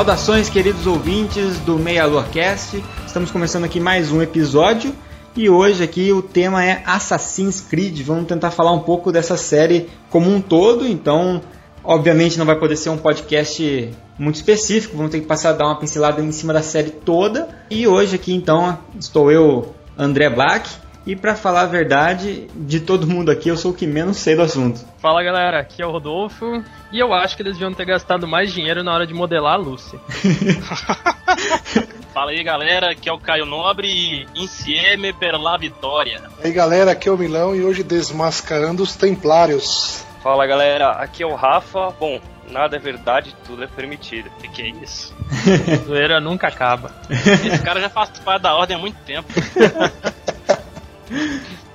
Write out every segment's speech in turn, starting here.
Saudações, queridos ouvintes do Meia Lua Cast. Estamos começando aqui mais um episódio e hoje aqui o tema é Assassin's Creed. Vamos tentar falar um pouco dessa série como um todo, então obviamente não vai poder ser um podcast muito específico, vamos ter que passar a dar uma pincelada em cima da série toda. E hoje aqui então estou eu, André Black, e para falar a verdade, de todo mundo aqui, eu sou o que menos sei do assunto. Fala galera, aqui é o Rodolfo. E eu acho que eles deviam ter gastado mais dinheiro na hora de modelar a Lucy. Fala aí galera, aqui é o Caio Nobre e Insieme per la Vitória. E aí galera, aqui é o Milão e hoje desmascarando os Templários. Fala galera, aqui é o Rafa. Bom, nada é verdade, tudo é permitido. Que que é isso? Zoeira nunca acaba. Esse cara já faz parte da ordem há muito tempo.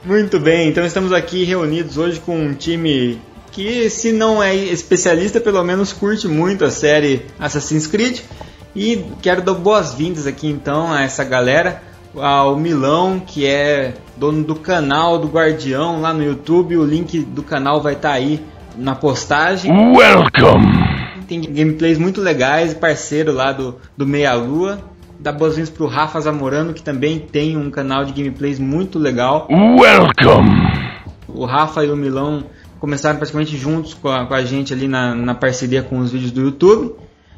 Muito bem, então estamos aqui reunidos hoje com um time que, se não é especialista, pelo menos curte muito a série Assassin's Creed. E quero dar boas-vindas aqui então a essa galera, ao Milão, que é dono do canal do Guardião lá no YouTube. O link do canal vai estar aí na postagem. Welcome! Tem gameplays muito legais, parceiro lá do, do Meia Lua. Dá boas-vindas pro Rafa Zamorano, que também tem um canal de gameplays muito legal. Welcome! O Rafa e o Milão começaram praticamente juntos com a, com a gente ali na, na parceria com os vídeos do YouTube.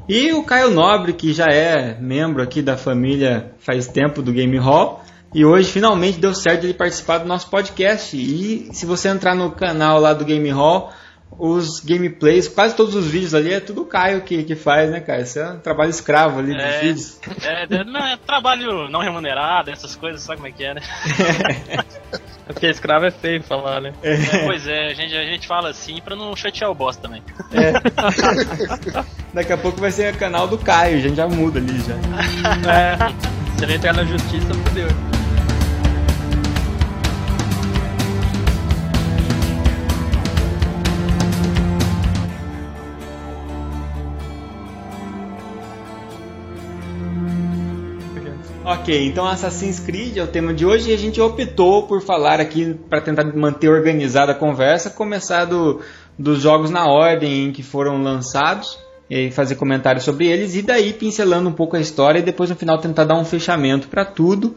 E o Caio Nobre, que já é membro aqui da família faz tempo do Game Hall. E hoje finalmente deu certo ele participar do nosso podcast. E se você entrar no canal lá do Game Hall, os gameplays, quase todos os vídeos ali é tudo o Caio que, que faz, né, Caio? Isso é um trabalho escravo ali dos É, vídeos. é, não, é trabalho não remunerado, essas coisas, sabe como é que é, né? É porque escravo é feio falar, né? É, pois é, a gente, a gente fala assim pra não chatear o boss também. Daqui a pouco vai ser o canal do Caio, a gente já muda ali já. É. Se ele entrar na justiça, fodeu. Ok, então Assassin's Creed é o tema de hoje e a gente optou por falar aqui para tentar manter organizada a conversa, começar do, dos jogos na ordem em que foram lançados e fazer comentários sobre eles e daí pincelando um pouco a história e depois no final tentar dar um fechamento para tudo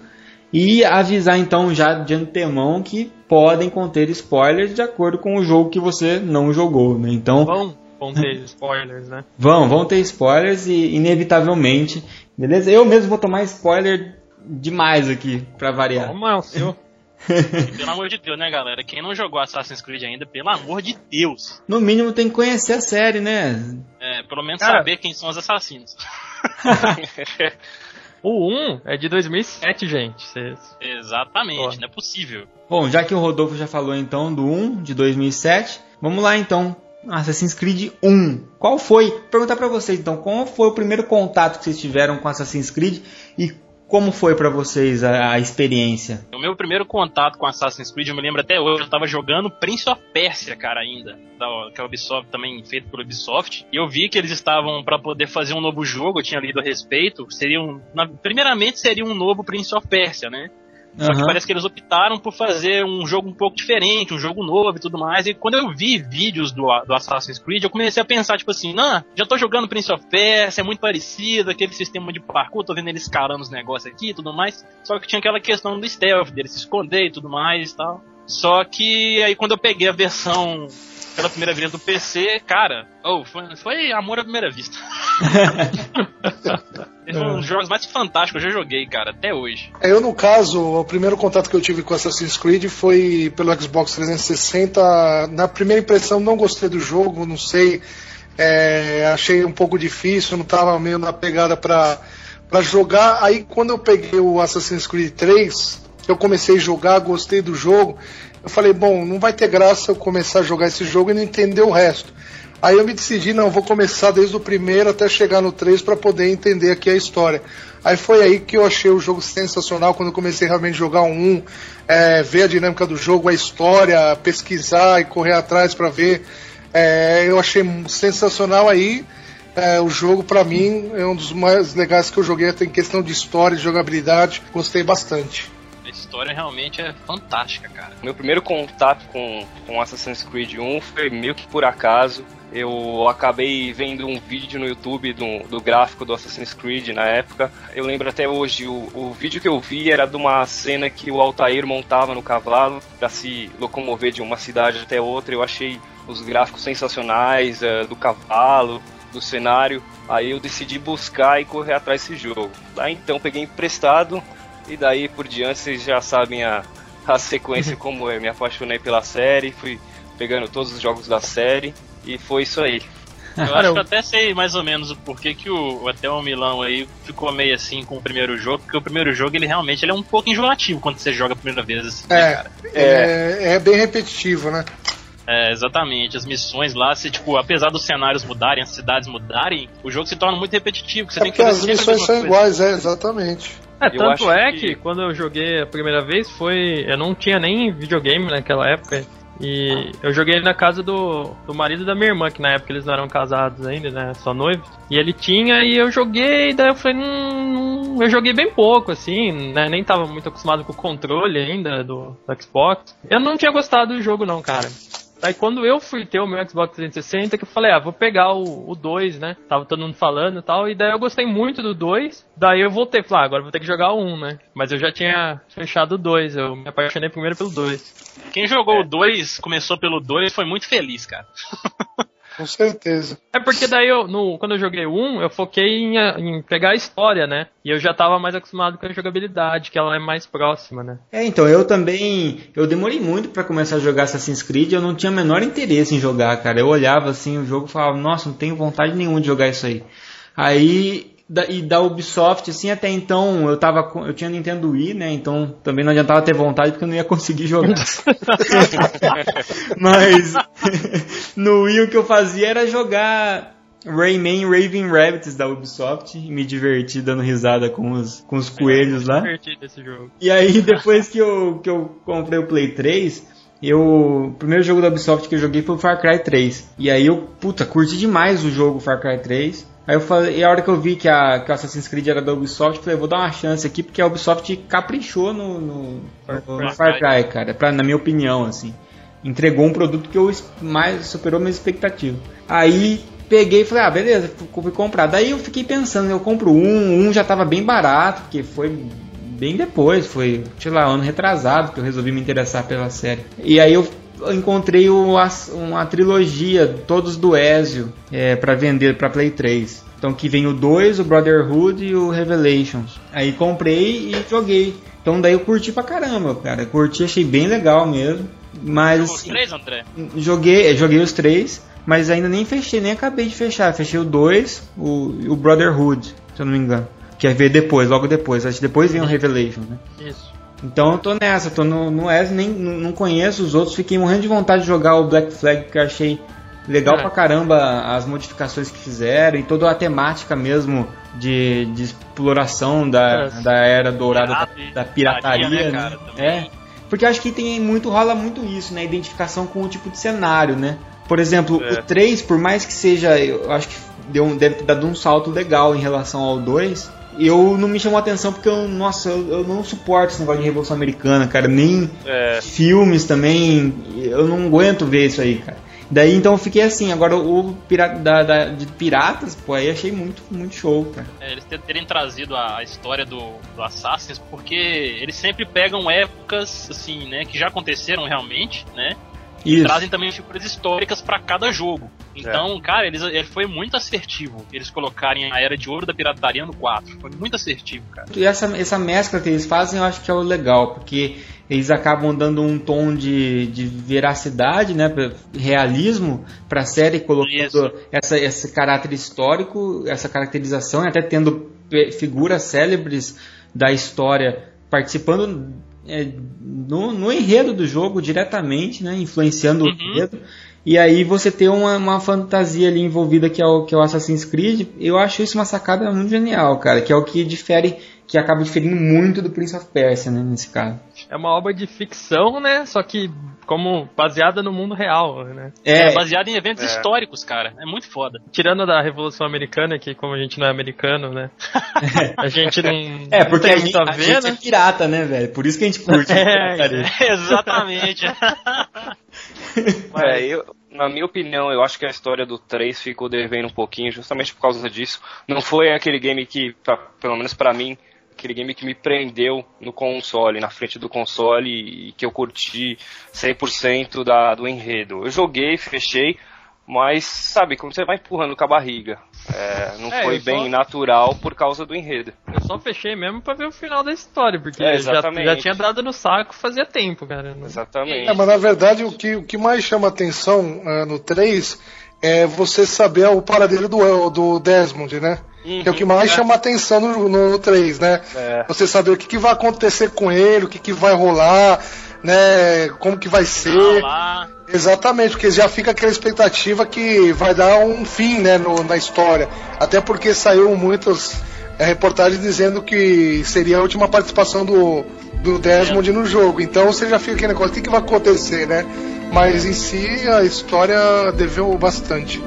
e avisar então já de antemão que podem conter spoilers de acordo com o jogo que você não jogou, né? Então Vão, vão ter spoilers, né? Vão, vão ter spoilers e inevitavelmente, beleza? Eu mesmo vou tomar spoiler demais aqui pra variar. Toma, é o seu. Pelo amor de Deus, né, galera? Quem não jogou Assassin's Creed ainda, pelo amor de Deus. No mínimo tem que conhecer a série, né? É, pelo menos Cara. saber quem são os assassinos. O 1 é de 2007, gente. Vocês- Exatamente, Ó. não é possível. Bom, já que o Rodolfo já falou então do 1 de 2007, vamos lá então. Assassin's Creed 1. Qual foi? Perguntar pra vocês então, qual foi o primeiro contato que vocês tiveram com Assassin's Creed e como foi pra vocês a, a experiência? O meu primeiro contato com Assassin's Creed, eu me lembro até hoje, eu tava jogando Prince of Persia, cara, ainda. Da, que é Ubisoft, também feito por Ubisoft. E eu vi que eles estavam pra poder fazer um novo jogo, eu tinha lido a respeito. Seria um, na- primeiramente seria um novo Prince of Persia, né? Só que parece que eles optaram por fazer um jogo um pouco diferente, um jogo novo e tudo mais. E quando eu vi vídeos do, do Assassin's Creed, eu comecei a pensar, tipo assim, não, já tô jogando Prince of Persia, é muito parecido, aquele sistema de parkour, tô vendo eles escalando os negócios aqui e tudo mais. Só que tinha aquela questão do stealth, dele se esconder e tudo mais e tal. Só que aí quando eu peguei a versão pela primeira vez do PC, cara, oh, foi, foi amor à primeira vista. Foi um dos jogos mais fantásticos que eu já joguei, cara, até hoje. Eu, no caso, o primeiro contato que eu tive com Assassin's Creed foi pelo Xbox 360. Na primeira impressão, não gostei do jogo, não sei. é, achei um pouco difícil, não estava meio na pegada pra, pra jogar. Aí, quando eu peguei o Assassin's Creed 3, eu comecei a jogar, gostei do jogo. Eu falei, bom, não vai ter graça eu começar a jogar esse jogo e não entender o resto. Aí eu me decidi, não, vou começar desde o primeiro até chegar no 3 para poder entender aqui a história. Aí foi aí que eu achei o jogo sensacional, quando eu comecei realmente a jogar um 1, é, ver a dinâmica do jogo, a história, pesquisar e correr atrás para ver. É, eu achei sensacional aí. É, o jogo, para mim, é um dos mais legais que eu joguei, até em questão de história, de jogabilidade. Gostei bastante. A história realmente é fantástica, cara. Meu primeiro contato com, com Assassin's Creed 1 foi meio que por acaso. Eu acabei vendo um vídeo no YouTube do, do gráfico do Assassin's Creed na época. Eu lembro até hoje, o, o vídeo que eu vi era de uma cena que o Altair montava no cavalo para se locomover de uma cidade até outra. Eu achei os gráficos sensacionais uh, do cavalo, do cenário. Aí eu decidi buscar e correr atrás desse jogo. Lá então peguei emprestado e daí por diante vocês já sabem a, a sequência como eu me apaixonei pela série, fui pegando todos os jogos da série e foi isso aí. Eu acho que eu até sei mais ou menos o porquê que o até o Milão aí ficou meio assim com o primeiro jogo, porque o primeiro jogo ele realmente ele é um pouco enjoativo quando você joga a primeira vez. Assim, é, né, é, é, bem repetitivo, né? É, exatamente. As missões lá, se, tipo, apesar dos cenários mudarem, as cidades mudarem, o jogo se torna muito repetitivo. Você é tem que as missões são iguais, é, exatamente. É, tanto é que... que quando eu joguei a primeira vez foi. Eu não tinha nem videogame naquela época. E eu joguei na casa do, do marido da minha irmã, que na época eles não eram casados ainda, né? Só noivos. E ele tinha, e eu joguei, daí eu falei, hum, eu joguei bem pouco, assim, né? Nem tava muito acostumado com o controle ainda do, do Xbox. Eu não tinha gostado do jogo, não, cara. Aí quando eu fui ter o meu Xbox 360, que eu falei, ah, vou pegar o, o 2, né? Tava todo mundo falando e tal, e daí eu gostei muito do 2, daí eu voltei, falei, ah, agora vou ter que jogar o 1, né? Mas eu já tinha fechado o 2, eu me apaixonei primeiro pelo 2. Quem jogou é. o 2, começou pelo 2, foi muito feliz, cara. Com certeza. É porque daí eu, no, quando eu joguei 1, eu foquei em, em, pegar a história, né? E eu já tava mais acostumado com a jogabilidade, que ela é mais próxima, né? É, então, eu também. Eu demorei muito para começar a jogar Assassin's Creed, eu não tinha o menor interesse em jogar, cara. Eu olhava assim o jogo e falava, nossa, não tenho vontade nenhuma de jogar isso aí. Aí da, e da Ubisoft, assim, até então eu tava eu tinha Nintendo Wii, né? Então também não adiantava ter vontade porque eu não ia conseguir jogar. Mas no Wii o que eu fazia era jogar Rayman Raven Rabbits da Ubisoft e me divertir dando risada com os, com os coelhos lá. E aí depois que eu, que eu comprei o Play 3, eu, o primeiro jogo da Ubisoft que eu joguei foi o Far Cry 3. E aí eu, puta, curti demais o jogo Far Cry 3. Aí eu falei, e a hora que eu vi que, a, que o Assassin's Creed era da Ubisoft, eu falei, vou dar uma chance aqui, porque a Ubisoft caprichou no, no, Far, no, Far Cry, cara, pra, na minha opinião, assim. Entregou um produto que eu mais superou minhas expectativas. Aí peguei e falei, ah, beleza, fui comprar. Daí eu fiquei pensando, eu compro um, um já tava bem barato, porque foi bem depois, foi, sei lá, ano retrasado que eu resolvi me interessar pela série. E aí eu encontrei uma, uma trilogia, todos do Ezio, é, para vender para Play 3. Então que vem o 2, o Brotherhood e o Revelations. Aí comprei e joguei. Então daí eu curti pra caramba, cara. Curti, achei bem legal mesmo. Mas Jogou os três, André? Joguei, joguei os três, mas ainda nem fechei, nem acabei de fechar. Fechei o 2, o, o Brotherhood, se eu não me engano. Que é ver depois, logo depois. Acho que depois vem o Revelations, né? Isso. Então eu tô nessa, tô no, no S, nem não conheço os outros, fiquei morrendo de vontade de jogar o Black Flag, que eu achei legal é. pra caramba as modificações que fizeram e toda a temática mesmo de, de exploração da, é. da era dourada da, da, pirataria, né, né? É. Porque acho que tem muito, rola muito isso, né? Identificação com o tipo de cenário, né? Por exemplo, é. o 3, por mais que seja, eu acho que deu, deve ter dado um salto legal em relação ao 2 eu não me chamou a atenção porque eu, nossa, eu, eu, não suporto esse negócio de Revolução Americana, cara. Nem é. filmes também. Eu não aguento ver isso aí, cara. Daí então eu fiquei assim, agora o pirata da, da, de piratas, pô, aí achei muito, muito show, cara. É, eles terem trazido a, história do, do Assassin's, porque eles sempre pegam épocas, assim, né, que já aconteceram realmente, né? E trazem também figuras históricas para cada jogo. Então, é. cara, eles, ele foi muito assertivo eles colocarem a Era de Ouro da Pirataria no 4. Foi muito assertivo, cara. E essa, essa mescla que eles fazem eu acho que é o legal, porque eles acabam dando um tom de, de veracidade, né, realismo para a série, colocando essa, esse caráter histórico, essa caracterização, até tendo figuras célebres da história participando é, no, no enredo do jogo diretamente, né? Influenciando o Uhum. enredo. E aí você ter uma, uma fantasia ali envolvida que é, o, que é o Assassin's Creed, eu acho isso uma sacada muito genial, cara. Que é o que difere, que acaba diferindo muito do Prince of Persia, né? Nesse caso. É uma obra de ficção, né? Só que como baseada no mundo real, né? É, É, baseado em eventos É. históricos, cara. É muito foda. Tirando da Revolução Americana, que como a gente não é americano, né? A gente não, é não porque tem a gente, a a ver, gente é né? pirata, né, velho? Por isso que a gente curte. É. Exatamente. É, eu, na minha opinião, eu acho que a história do 3 ficou devendo um pouquinho, justamente por causa disso. Não foi aquele game que, pra- pelo menos pra mim, aquele game que me prendeu no console, na frente do console e que eu curti 100% da, do enredo. Eu joguei, fechei, mas sabe, quando você vai empurrando com a barriga, é, não É, foi bem só- natural por causa do enredo. Eu só fechei mesmo pra ver o final da história, porque É, já, já tinha dado no saco fazia tempo, cara. Exatamente. É, mas na verdade o que, o que mais chama atenção ah, no 3 é você saber o paradeiro do, do Desmond, né? Que é o que mais chama atenção no, no 3, né? É. Você saber o que, que vai acontecer com ele, o que, que vai rolar, né? Como que vai ser. Exatamente, porque já fica aquela expectativa que vai dar um fim né, no- na história. Até porque saiu muitas é, reportagens dizendo que seria a última participação do, do Desmond no jogo. Então você já fica aquele negócio, o que, que vai acontecer, né? Mas em si a história deveu bastante.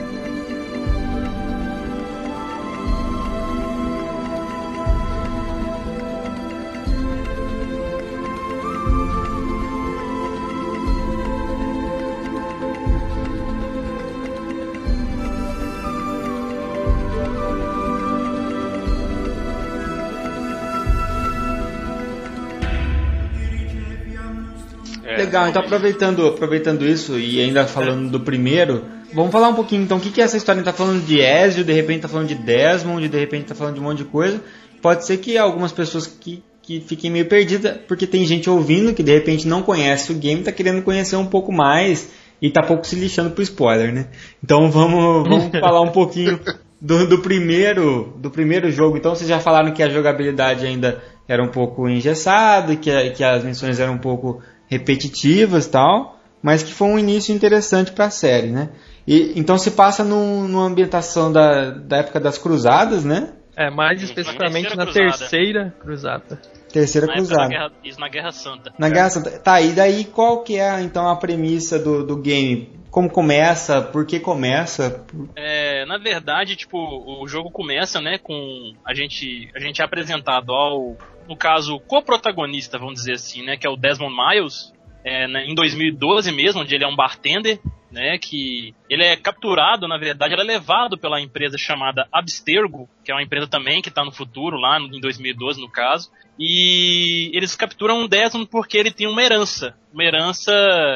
Legal, então aproveitando, aproveitando isso e ainda falando do primeiro, vamos falar um pouquinho então, o que, que é essa história? Tá falando de Ezio, de repente tá falando de Desmond, de repente tá falando de um monte de coisa. Pode ser que algumas pessoas que, que fiquem meio perdidas, porque tem gente ouvindo que de repente não conhece o game, tá querendo conhecer um pouco mais e tá pouco se lixando pro spoiler, né? Então vamos, vamos falar um pouquinho do, do primeiro do primeiro jogo. Então vocês já falaram que a jogabilidade ainda era um pouco engessada, que, a- que as missões eram um pouco repetitivas e tal, mas que foi um início interessante para a série, né? E, então se passa num- numa ambientação da, da época das cruzadas, né? É, mais especificamente Na na terceira terceira cruzada. Terceira Na cruzada. Guerra, isso na Guerra Santa. Na Guerra Santa. Tá, e daí qual que é então a premissa do, do game? Como começa? Por que começa? É, na verdade, tipo, o jogo começa, né, com a gente, a gente é apresentado ao, no caso, co-protagonista, vamos dizer assim, né, que é o Desmond Miles, é, né, em 2012 mesmo, onde ele é um bartender, né, que ele é capturado, na verdade, ele é levado pela empresa chamada Abstergo, que é uma empresa também que está no futuro, lá em 2012 no caso, e eles capturam o Desmond porque ele tem uma herança, uma herança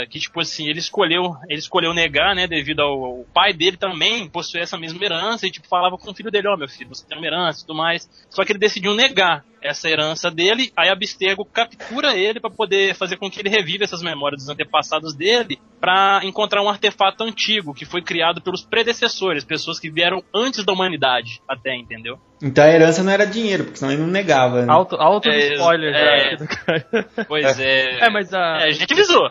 que tipo assim ele escolheu, ele escolheu negar, né, devido ao, ao pai dele também possuir essa mesma herança e tipo falava com o filho dele, ó meu filho, você tem uma herança e tudo mais. Só que ele decidiu negar essa herança dele, aí Abstergo captura ele para poder fazer com que ele reviva essas memórias dos antepassados dele, para encontrar um artefato antigo que foi criado pelos predecessores, pessoas que vieram antes da humanidade, até, entendeu? Então a herança não era dinheiro, porque senão ele não negava. Né? Alto, alto É, spoiler já é. cara. Pois é. É, mas a. É, a gente avisou.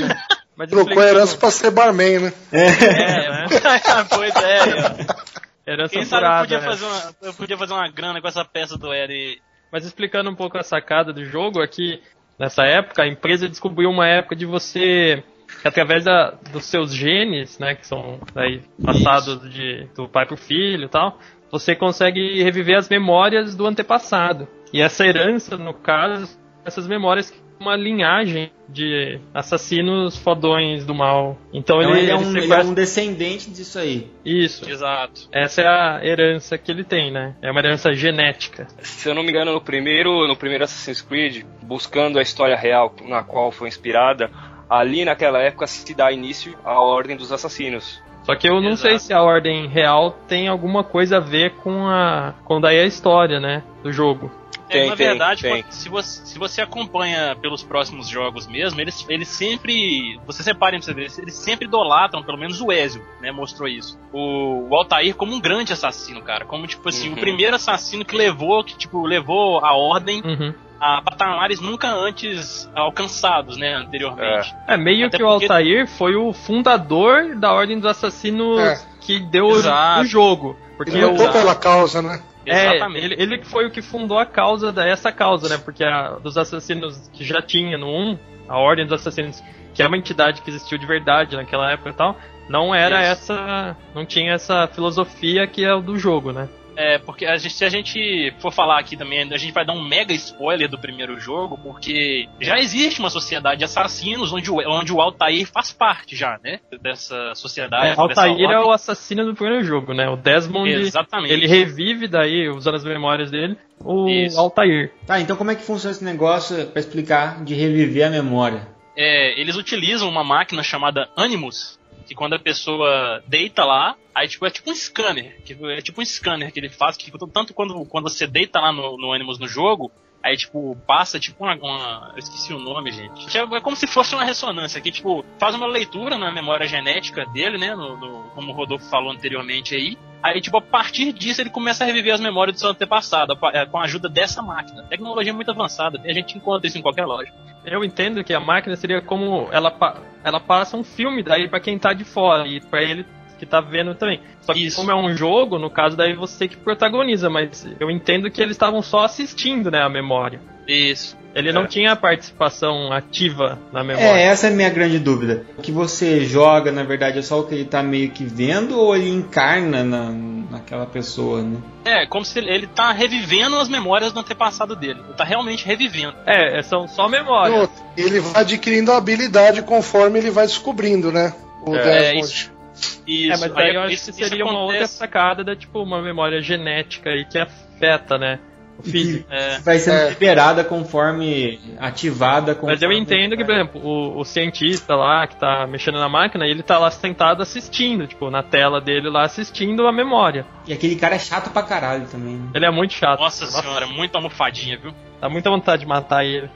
mas Trocou a herança pra ser barman, né? É, né? pois é. ó. Herança Quem sabe eu podia, né? fazer uma, eu podia fazer uma grana com essa peça do Eri. Mas explicando um pouco a sacada do jogo, é que nessa época a empresa descobriu uma época de você, que através da, dos seus genes, né, que são aí, passados de, do pai pro filho e tal, você consegue reviver as memórias do antepassado. E essa herança, no caso, essas memórias que uma linhagem de assassinos fodões do mal. Então, Então ele, ele, é ele um, ele é sequestra- um descendente disso aí. Isso. Exato. Essa é a herança que ele tem, né? É uma herança genética. Se eu não me engano, no primeiro, no primeiro Assassin's Creed, buscando a história real na qual foi inspirada, ali naquela época se dá início à Ordem dos Assassinos. Só que eu não Exato. sei se a ordem real tem alguma coisa a ver com a com daí a história, né, do jogo. É, Tem, na tem, verdade, tem. se você, se você acompanha pelos próximos jogos mesmo, eles, eles sempre. Você separem pra você ver, eles sempre idolatram, pelo menos o Ezio, né? Mostrou isso. O, o Altair como um grande assassino, cara. Como, tipo assim, Uhum. o primeiro assassino que levou, que, tipo, levou a ordem Uhum. A patamares nunca antes alcançados, né, anteriormente. É, meio Até que o porque- Altair foi o fundador da Ordem dos Assassinos É. que deu Exato. o jogo. Porque Ele lutou o, pela causa, né? é, Exatamente. ele, ele que foi o que fundou a causa dessa causa, né? Porque a, dos assassinos que já tinha no 1, a Ordem dos Assassinos, que é uma entidade que existiu de verdade naquela época e tal, não era Isso. essa. não tinha essa filosofia que é o do jogo, né? É, porque a gente- se a gente for falar aqui também, a gente vai dar um mega spoiler do primeiro jogo, porque já existe uma sociedade de assassinos onde o, onde o Altair faz parte já, né? Dessa sociedade. É, dessa Altair é o assassino do primeiro jogo, né? O Desmond. Exatamente. Ele revive daí, usando as memórias dele, o Isso. Altair. Tá, então como é que funciona esse negócio pra explicar de reviver a memória? É, eles utilizam uma máquina chamada Animus, que quando a pessoa deita lá, aí tipo, é tipo um scanner, que é tipo um scanner que ele faz, que tanto quando, quando você deita lá no, no Animus no jogo, aí tipo, passa tipo uma, uma- Eu esqueci o nome, gente. É, é como se fosse uma ressonância, que tipo, faz uma leitura na memória genética dele, né, no, no- como o Rodolfo falou anteriormente aí, Aí, tipo, a partir disso ele começa a reviver as memórias do seu antepassado, é, com a ajuda dessa máquina. Tecnologia muito avançada, a gente encontra isso em qualquer loja. Eu entendo que a máquina seria como ela, ela passa um filme daí pra quem tá de fora e pra ele que tá vendo também. Só que Isso. como é um jogo, no caso daí você que protagoniza, mas eu entendo que eles estavam só assistindo, né, a memória. Isso. Ele não É. tinha participação ativa na É, memória. essa é a minha grande dúvida. O que você joga, na verdade, é só o que ele tá meio que vendo ou ele encarna na, naquela pessoa, né? É, como se ele, ele tá revivendo as memórias do antepassado dele. Ele tá realmente revivendo. É, são só memórias. Ele vai adquirindo habilidade conforme ele vai descobrindo, né? O É, Desmond. isso. É, Isso. mas aí eu acho isso- que seria uma outra sacada da tipo uma memória genética aí que afeta, né? O físico. É, Vai sendo É. liberada conforme ativada conforme Mas eu entendo que, por exemplo, o, o cientista lá que tá mexendo na máquina, ele tá lá sentado assistindo, tipo, na tela dele lá assistindo a memória. E aquele cara é chato pra caralho também. né? Ele é muito chato. nossa senhora, muito almofadinha, viu? Dá muita vontade de matar ele.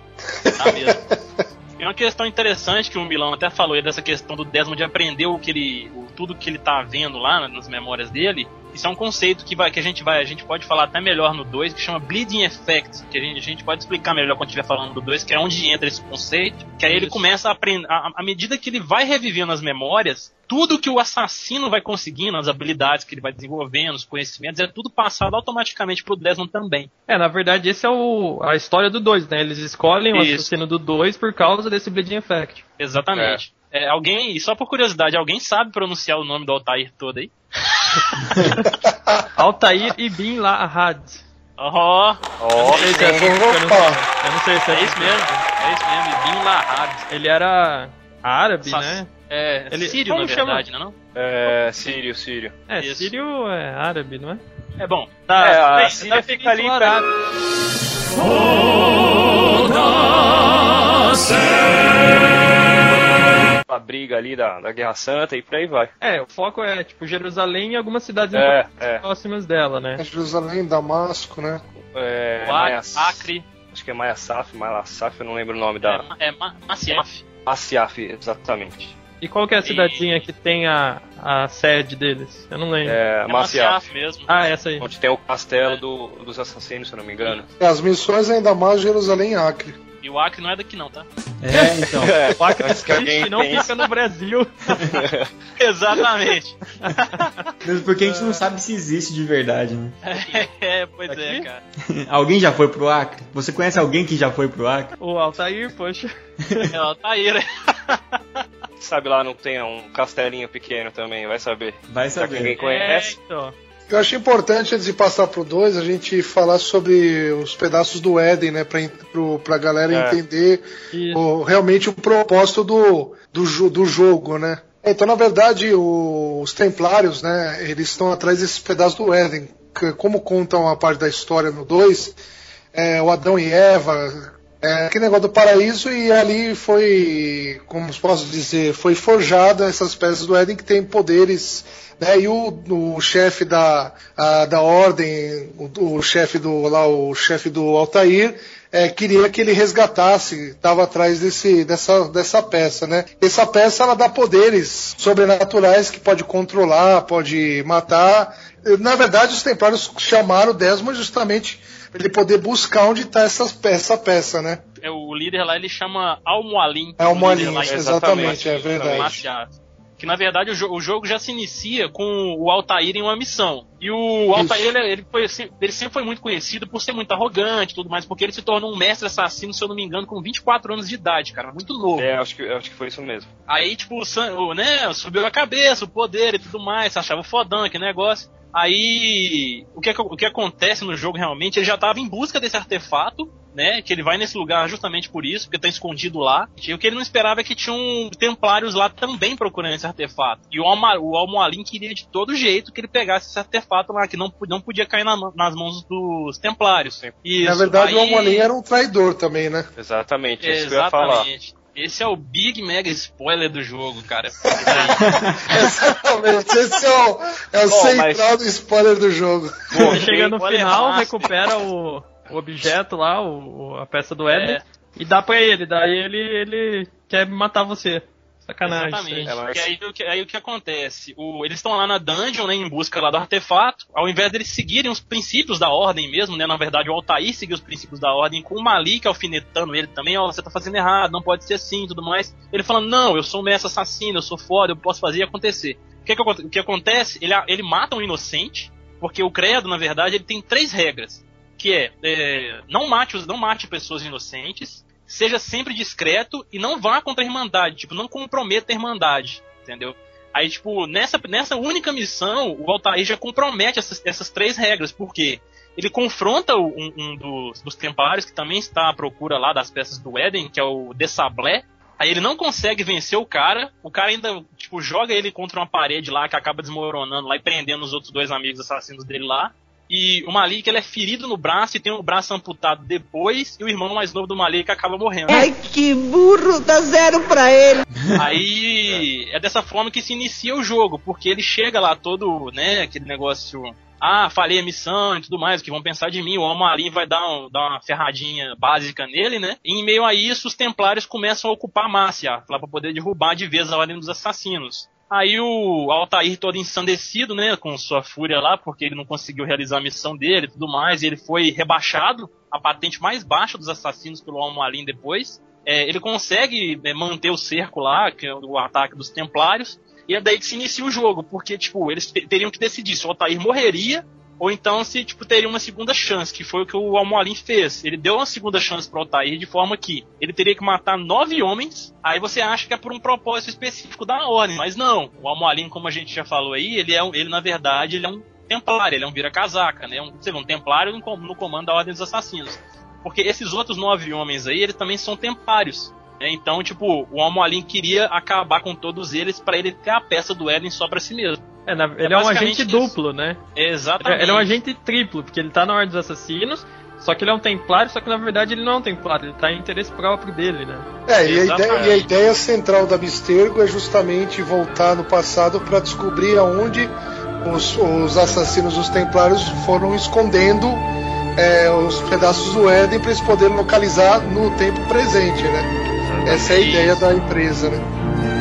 Tá mesmo. Tem uma questão interessante que o Milão até falou aí dessa questão do Desmond de aprender o que ele, o- tudo que ele tá vendo lá nas memórias dele. Isso é um conceito que, vai, que a gente vai, a gente pode falar até melhor no 2, que chama Bleeding Effect, que a gente, a gente pode explicar melhor quando estiver falando do 2, que é onde entra esse conceito, que aí ele Isso. começa a aprender, à medida que ele vai revivendo as memórias, tudo que o assassino vai conseguindo, as habilidades que ele vai desenvolvendo, os conhecimentos, é tudo passado automaticamente pro Desmond também. É, na verdade, esse é o, a história do 2, né? Eles escolhem o Isso. assassino do 2 por causa desse Bleeding Effect. Exatamente. É, alguém, e só por curiosidade, alguém sabe pronunciar o nome do Altair todo aí? Altair Ibn Lahad. Ó, é assim que Opa! pronuncia. Eu não sei se é, é isso mesmo, é isso mesmo, Ibn Lahad. Ele era árabe, Sac- né? É, Ele- Sírio, como na chama? verdade, não é é, Sírio, Sírio. É, Isso. sírio é árabe, não é? É bom, tá, É, a bem, Síria tá fica ali perto- Arábica. A briga ali da, da Guerra Santa e por aí vai. É, o foco é, tipo, Jerusalém e algumas cidades É, é. próximas dela, né? É Jerusalém, Damasco, né? é O Maia, Acre, Acho que é Maia Saf, Maia Saf, eu não lembro o nome da. é, é Ma- Maciaf. Asiaf, exatamente. E qual que é a cidadezinha que tem a, a sede deles? Eu não lembro. É, É Maciaf. Maciaf mesmo. Ah, essa aí. Onde tem o castelo do- dos assassinos, se eu não me engano. As missões ainda mais Jerusalém e Acre. E o Acre não é daqui não, tá? É, então. É, O Acre que alguém não pense. fica no Brasil. Exatamente. Mesmo porque a gente não sabe se existe de verdade, né? é, pois é, Aqui? cara. Alguém já foi pro Acre? Você conhece alguém que já foi pro Acre? O Altair, poxa. É o Altair, né? Sabe lá, não tem um castelinho pequeno também, vai saber. Vai Será que ninguém saber. conhece? É, então. Eu acho importante, antes de passar pro 2, a gente falar sobre os pedaços do Éden, né? Pra, pro, pra galera É. entender o- realmente o propósito do, do, do jogo, né? Então, na verdade, o- os Templários, né? Eles estão atrás desses pedaços do Éden. Como contam a parte da história no 2, é, o Adão e Eva, é, aquele negócio do paraíso e ali foi, como posso dizer, foi forjada essas peças do Éden que tem poderes, né? E o, o chefe da, a- da ordem, o, o chefe do lá, o chefe do Altair, é, queria que ele resgatasse, estava atrás desse, dessa, dessa peça, né? Essa peça ela dá poderes sobrenaturais que pode controlar, pode matar. Na verdade, os Templários chamaram Desmond justamente ele poder buscar onde tá pe essa peça, né? É, o líder lá ele chama Almoalim. É Almoalim, O lá, exatamente, é exatamente, verdade. Que na verdade o, jo- o jogo já se inicia com o Altair em uma missão. E o Altair, ele, ele foi, ele sempre foi muito conhecido por ser muito arrogante e tudo mais, porque ele se tornou um mestre assassino, se eu não me engano, com 24 anos de idade, cara, muito novo. É, acho que, acho que foi isso mesmo. Aí, tipo, o, né, subiu a cabeça, o poder e tudo mais, achava fodão, que negócio. Aí, o que, o que acontece no jogo realmente, ele já tava em busca desse artefato, né, que ele vai nesse lugar justamente por isso, porque tá escondido lá. E o que ele não esperava é que tinham templários lá também procurando esse artefato. E o, Alma, o Almoalim queria de todo jeito que ele pegasse esse artefato lá, que não, não podia cair na- nas mãos dos templários. Isso, Na verdade, o aí- Almolim era um traidor também, né? Exatamente, é isso que eu ia falar. Exatamente. Esse é o big mega spoiler do jogo, cara. Exatamente, esse é o, é o Bom, central do spoiler do jogo. Ele chega no final, recupera o, o objeto lá, o, a peça do Éden, É. e dá pra ele. Daí ele, ele quer matar você. Sacanagem. Exatamente. aí. É, mas- E aí, o que- aí o que acontece? O- eles estão lá na dungeon, né, em busca lá do artefato. Ao invés deles seguirem os princípios da ordem mesmo, né? Na verdade, o Altair seguiu os princípios da ordem com o Malik alfinetando ele também, ó, você tá fazendo errado, não pode ser assim e tudo mais. Ele falando, não, eu sou um mestre assassino, eu sou foda, eu posso fazer acontecer. O que, que, o que acontece? Ele, ele mata um inocente, porque o credo, na verdade, ele tem três regras. Que é, é, não mate não mate pessoas inocentes, seja sempre discreto e não vá contra a Irmandade, tipo, não comprometa a Irmandade, entendeu? Aí, tipo, nessa, nessa única missão, o Altair já compromete essas, essas três regras, porque ele confronta um, um dos, dos templários, que também está à procura lá das peças do Éden, que é o Dessablé. Aí ele não consegue vencer o cara, o cara ainda, tipo, joga ele contra uma parede lá, que acaba desmoronando lá e prendendo os outros dois amigos assassinos dele lá. E o Malik, ele é ferido no braço e tem o braço amputado depois, e o irmão mais novo do Malik acaba morrendo. Ai, que burro, dá zero pra ele. Aí é dessa forma que se inicia o jogo, porque ele chega lá todo, né, aquele negócio, ah, falei a missão e tudo mais, o que vão pensar de mim, o Almarim vai dar, um- dar uma ferradinha básica nele, né? E em meio a isso, os templários começam a ocupar Márcia, lá pra poder derrubar de vez a ordem dos assassinos. Aí o Altair todo ensandecido, né, com sua fúria lá, porque ele não conseguiu realizar a missão dele e tudo mais, e ele foi rebaixado a patente mais baixa dos assassinos pelo Almoalim depois. É, ele consegue é, manter o cerco lá, que é o ataque dos Templários, e é daí que se inicia o jogo, porque, tipo, eles te- teriam que decidir se o Altair morreria ou então se, tipo, teria uma segunda chance, que foi o que o Almoalim fez. Ele deu uma segunda chance pro Altair de forma que ele teria que matar nove homens, aí você acha que é por um propósito específico da ordem, mas não. O Almoalim, como a gente já falou aí, ele é ele na verdade, ele é um templário, ele é um vira-casaca, né? Um, sei lá, um templário no comando da Ordem dos Assassinos. Porque esses outros nove homens aí, eles também são templários. Então, tipo, o Almoalim queria acabar com todos eles pra ele ter a peça do Éden só pra si mesmo. É, na- ele é, um basicamente agente isso. duplo, né? É, Exatamente. ele é um agente triplo, porque ele tá na Ordem dos Assassinos, só que ele é um templário, só que na verdade ele não é um templário, ele tá em interesse próprio dele, né? É, e a, ideia, e a ideia central da Abstergo é justamente voltar no passado para descobrir aonde os, os assassinos dos Templários foram escondendo é, os pedaços do Éden para eles poderem localizar no tempo presente, né? Essa é a ideia da empresa, né?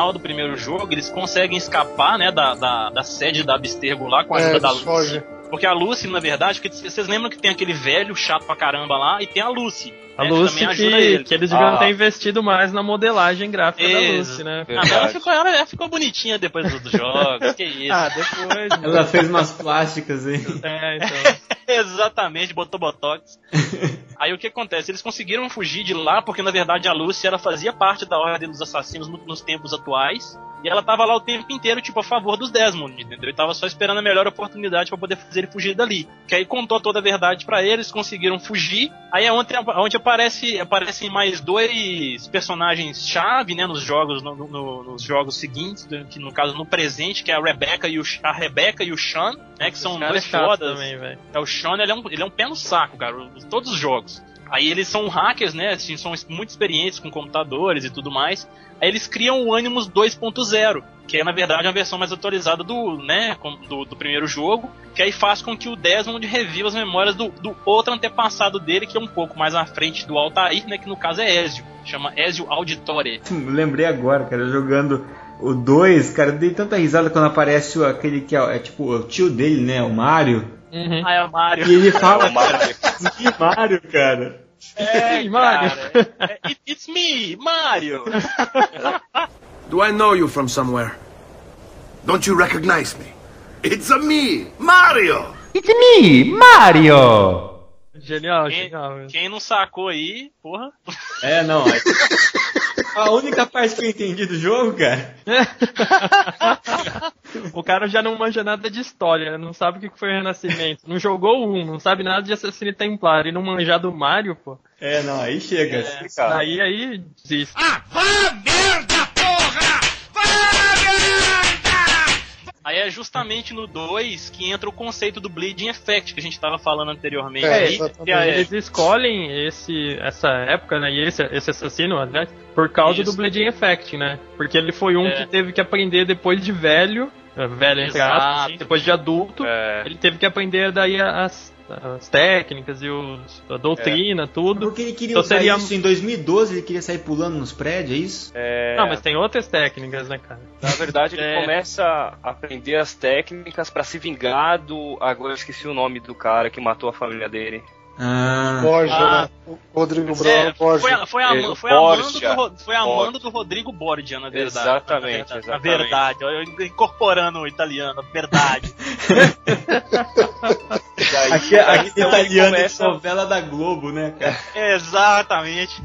Final do primeiro jogo, eles conseguem escapar, né, da, da, da sede da Abstergo lá com a É, ajuda da fogem. Porque a Lucy, na verdade, porque vocês lembram que tem aquele velho chato pra caramba lá e tem a Lucy. A né, Lucy também que, ajuda ele. que eles deviam Ah. ter investido mais na modelagem gráfica da Isso. Lucy, né? Ah, ela ficou, ela, ela ficou bonitinha depois dos jogos, que isso. Ah, depois. né? Ela fez umas plásticas aí. É, então. Exatamente, botou botox. Aí o que acontece? Eles conseguiram fugir de lá porque na verdade a Lucy ela fazia parte da Ordem dos Assassinos no- nos tempos atuais. E ela tava lá o tempo inteiro, tipo, a favor dos Desmond, entendeu? E tava só esperando a melhor oportunidade pra poder fazer ele fugir dali. Que aí contou toda a verdade pra eles, conseguiram fugir. Aí é onde, onde aparece, aparecem mais dois personagens-chave, né, nos jogos, no- no- nos jogos seguintes, que no caso no presente, que é a Rebecca e o, a Rebecca e o Sean, né, que são dois é fodas. também. É, o Sean, ele é, um, ele é um pé no saco, cara, todos os jogos. Aí eles são hackers, né? Assim, são muito experientes com computadores e tudo mais. Aí eles criam o Animus 2.0, que é na verdade uma versão mais atualizada do, né, do, do, primeiro jogo, que aí faz com que o Desmond reviva as memórias do, do outro antepassado dele, que é um pouco mais à frente do Altair, né, que no caso é Ezio, chama Ezio Auditore. Lembrei agora, cara, jogando o 2, cara, dei tanta risada quando aparece aquele que é, é tipo o tio dele, né, o Mario. Uhum. Ah, é o Mario. E ele fala, é Mario. que Mario, cara. É, Mario. Cara, é, it's me, Mario. Do I know you from somewhere? Don't you recognize me? It's a me, Mario. It's me, Mario. Genial, quem, genial. Quem não sacou aí, porra. É, não. É... A única parte que eu entendi do jogo, cara. o cara já não manja nada de história, não sabe o que foi Renascimento. Não jogou um, não sabe nada de Assassino Templar. E não manjar do Mario, pô. É, não, aí chega. É, aí, aí desiste. Ah, vá merda, porra! Aí é justamente no 2 que entra o conceito do Bleeding Effect que a gente estava falando anteriormente. É, aí, eles escolhem esse, essa época, né? E esse, esse assassino, né? Por causa Isso. do Bleeding Effect, né? Porque ele foi um é. que teve que aprender depois de velho. Eh, velho, entre aspas, depois de adulto, é. ele teve que aprender daí as, as técnicas e os, a doutrina, é. tudo. Porque ele queria então, usar seria... isso em 2012, ele queria sair pulando nos prédios, é isso? É... Não, mas tem outras técnicas, né, cara? Na verdade, ele é... começa a aprender as técnicas para se vingar do. Agora eu esqueci o nome do cara que matou a família dele. Ah. Borja, ah. Né? Rodrigo é, Borja. Foi, foi, a, foi, do, foi amando do Rodrigo Borgia, na verdade. Exatamente, na verdade. Na verdade. Eu, incorporando o italiano, verdade. aí, aqui, aqui então italiano começa... novela da Globo, né, cara? Exatamente.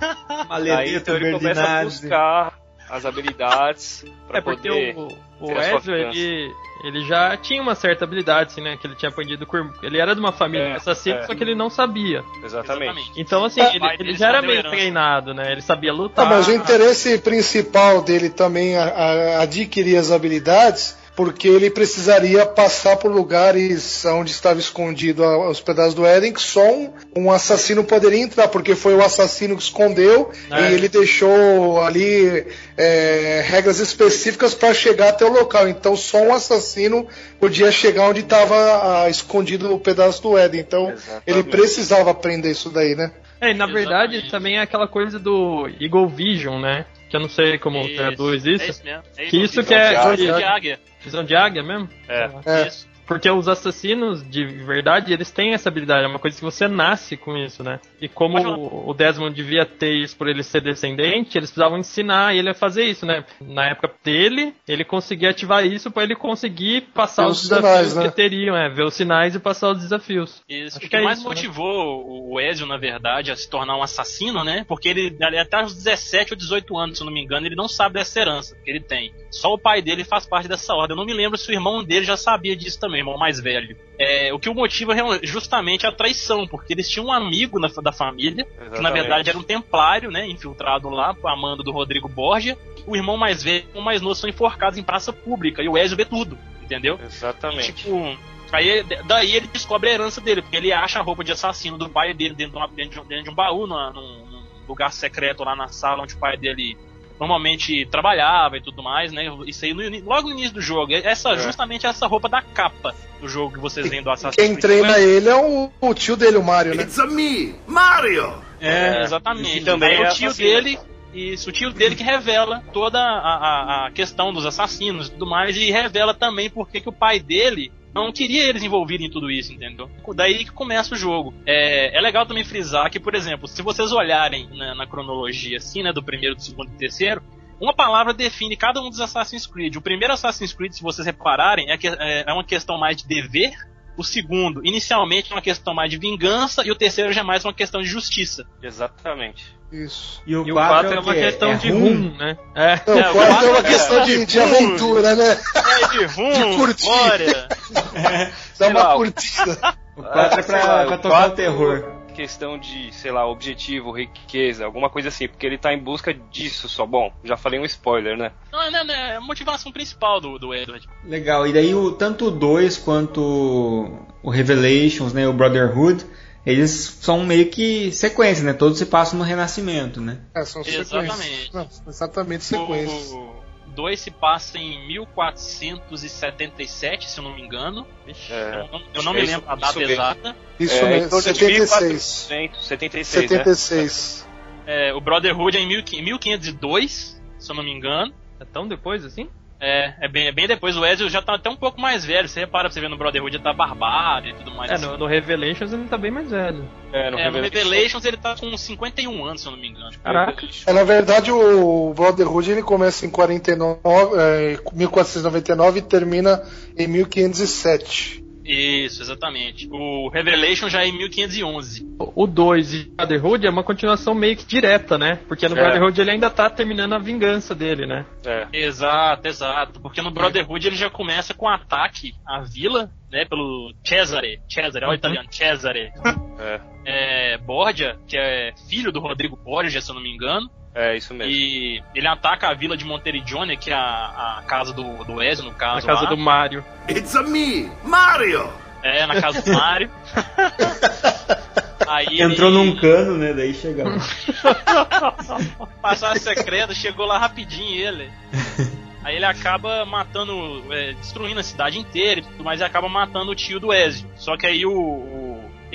Aí então ele começa a buscar as habilidades para é porque poder o, o Ezio, ele, ele já tinha uma certa habilidade, assim, né? Que ele tinha aprendido com. Ele era de uma família é, assassina, é. só que ele não sabia. Exatamente. Então, assim, é, ele, ele já era meio treinado, né? Ele sabia lutar. Ah, mas o interesse principal dele também a, a adquirir as habilidades porque ele precisaria passar por lugares onde estava escondido os pedaços do Éden que só um, um, assassino poderia entrar, porque foi o assassino que escondeu é. e ele deixou ali é, regras específicas para chegar até o local. Então só um assassino podia chegar onde estava escondido o pedaço do Éden. Então Exatamente. ele precisava aprender isso daí, né? É, e na verdade Exatamente. também é aquela coisa do Eagle Vision, né? Que eu não sei como isso. traduz isso. É isso mesmo. É que isso que é. Águia. Visão de águia mesmo? É. é. Isso. Porque os assassinos, de verdade, eles têm essa habilidade, é uma coisa que você nasce com isso, né? E como o Desmond devia ter isso por ele ser descendente, eles precisavam ensinar ele a fazer isso, né? Na época dele, ele conseguia ativar isso para ele conseguir passar os, os desafios sinais, né? que teriam, é, ver os sinais e passar os desafios. Isso. Acho o que, que é mais isso, né? motivou né? o Ezio, na verdade, a se tornar um assassino, né? Porque ele, até os 17 ou 18 anos, se eu não me engano, ele não sabe dessa herança que ele tem. Só o pai dele faz parte dessa ordem. Eu não me lembro se o irmão dele já sabia disso também meu irmão mais velho. É, o que o motiva é justamente a traição, porque eles tinham um amigo na, da família, Exatamente. que na verdade era um templário, né, infiltrado lá, amando do Rodrigo Borgia. O irmão mais velho e o mais novo são enforcados em praça pública, e o Ezio vê tudo, entendeu? Exatamente. E, tipo, Aí, daí ele descobre a herança dele, porque ele acha a roupa de assassino do pai dele dentro de, uma, dentro de, um, dentro de um baú, num, num, lugar secreto lá na sala onde o pai dele normalmente trabalhava e tudo mais, né? Isso aí no, logo no início do jogo. Essa, é. Justamente essa roupa da capa do jogo que vocês veem do Assassin's Creed. Quem treina ele é o, o, tio dele, o Mario, né? It's a me, Mario! É, exatamente. E também é o tio dele. Isso, o tio dele que revela toda a, a, a questão dos assassinos e tudo mais, e revela também porque que o pai dele não queria eles envolvidos em tudo isso, entendeu? Daí que começa o jogo. É, é legal também frisar que, por exemplo, se vocês olharem na, na cronologia assim, né, do primeiro, do segundo e terceiro, uma palavra define cada um dos Assassin's Creed. O primeiro Assassin's Creed, se vocês repararem, é, que, é, é uma questão mais de dever. O segundo, inicialmente, é uma questão mais de vingança. E o terceiro já é mais uma questão de justiça. Exatamente. Isso. E o 4 é, é, uma questão é de rum, né? É. Não, o 4 é uma questão de, de aventura, né? É de rum, de curtir. É. Dá uma curtida. O 4 é pra, pra tocar o terror questão de, sei lá, objetivo, riqueza, alguma coisa assim, porque ele tá em busca disso só. Bom, já falei um spoiler, né? Não, não, não é a motivação principal do, do Edward. Legal, e daí o, tanto o 2 quanto o Revelations, né, o Brotherhood, eles são meio que sequência, né? Todos se passam no Renascimento, né? É, são Exatamente. sequências. Não, exatamente sequências. O 2 se passa em 1477, se eu não me engano. É. Eu não, eu não me Isso- lembro a isso data mesmo. exata. Isso É, em mesmo, torno de 76. 1476, né? 76. É, o Brotherhood é em 1502, se eu não me engano. É tão depois assim? É, é bem, é bem depois. O Ezio já tá até um pouco mais velho. Você repara pra você ver no Brotherhood, ele tá barbado e tudo mais. É, assim. no, no Revelations ele tá bem mais velho. É, no É, no Revelation. Revelations ele tá com 51 anos, se eu não me engano. Caraca. É, na verdade, o Brotherhood ele começa em 49, é, 1499 e termina em 1507. Isso, exatamente. O Revelation já é em 1511. O 2 e Brotherhood é uma continuação meio que direta, né? Porque no É. Brotherhood ele ainda tá terminando a vingança dele, né? É. Exato, exato. Porque no Brotherhood ele já começa com um ataque à vila, né? Pelo Cesare. Cesare, olha o italiano, Cesare. É. É, Borgia, que é filho do Rodrigo Borgia, se eu não me engano. É, isso mesmo. E ele ataca a vila de Monteriggione, que é a, a casa do, do Ezio, no Na caso. casa lá. do Mario. It's a me, Mario! É, na casa do Mario. Aí Entrou ele- num cano, né? Daí chega lá. Passagem secreta, chegou lá rapidinho ele. Aí ele acaba matando, é, destruindo a cidade inteira e tudo mais, e acaba matando o tio do Ezio. Só que aí o, o-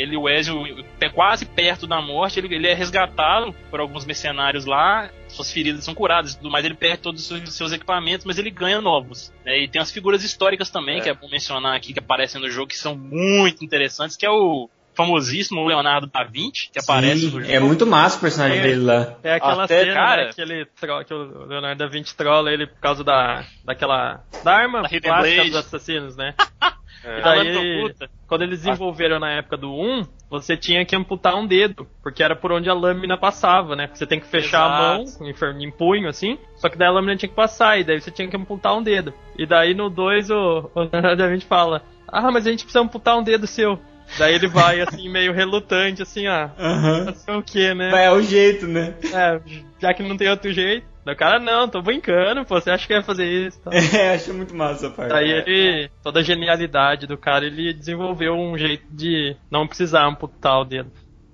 ele, o Ezio, é quase perto da morte, ele, ele é resgatado por alguns mercenários lá, suas feridas são curadas e tudo mais, ele perde todos os seus, seus equipamentos, mas ele ganha novos. né? E tem as figuras históricas também, É. que é bom mencionar aqui, que aparecem no jogo, que são muito interessantes, que é o famosíssimo Leonardo da Vinci, que aparece Sim, no jogo. é muito massa o personagem É. dele lá. É aquela Até, cena cara- né, que, ele que o Leonardo da Vinci trola ele por causa da, daquela. da arma Da Blade. dos assassinos, né? É. E daí, quando eles desenvolveram na época do 1, você tinha que amputar um dedo, porque era por onde a lâmina passava, né? Você tem que fechar a mão Exato. em, punho, assim, só que daí a lâmina tinha que passar, e daí você tinha que amputar um dedo. E daí no 2 o, o Leonardo da Vinci fala: Ah, mas a gente precisa amputar um dedo seu. Daí ele vai assim, meio relutante, assim, ah, Aham. fazer o que, né? É o jeito, né? É, já que não tem outro jeito. O cara, não, tô brincando, pô, você acha que ia fazer isso? Tá? É, acho muito massa essa parte. Daí ele, toda a genialidade do cara, ele desenvolveu um jeito de não precisar amputar o dedo.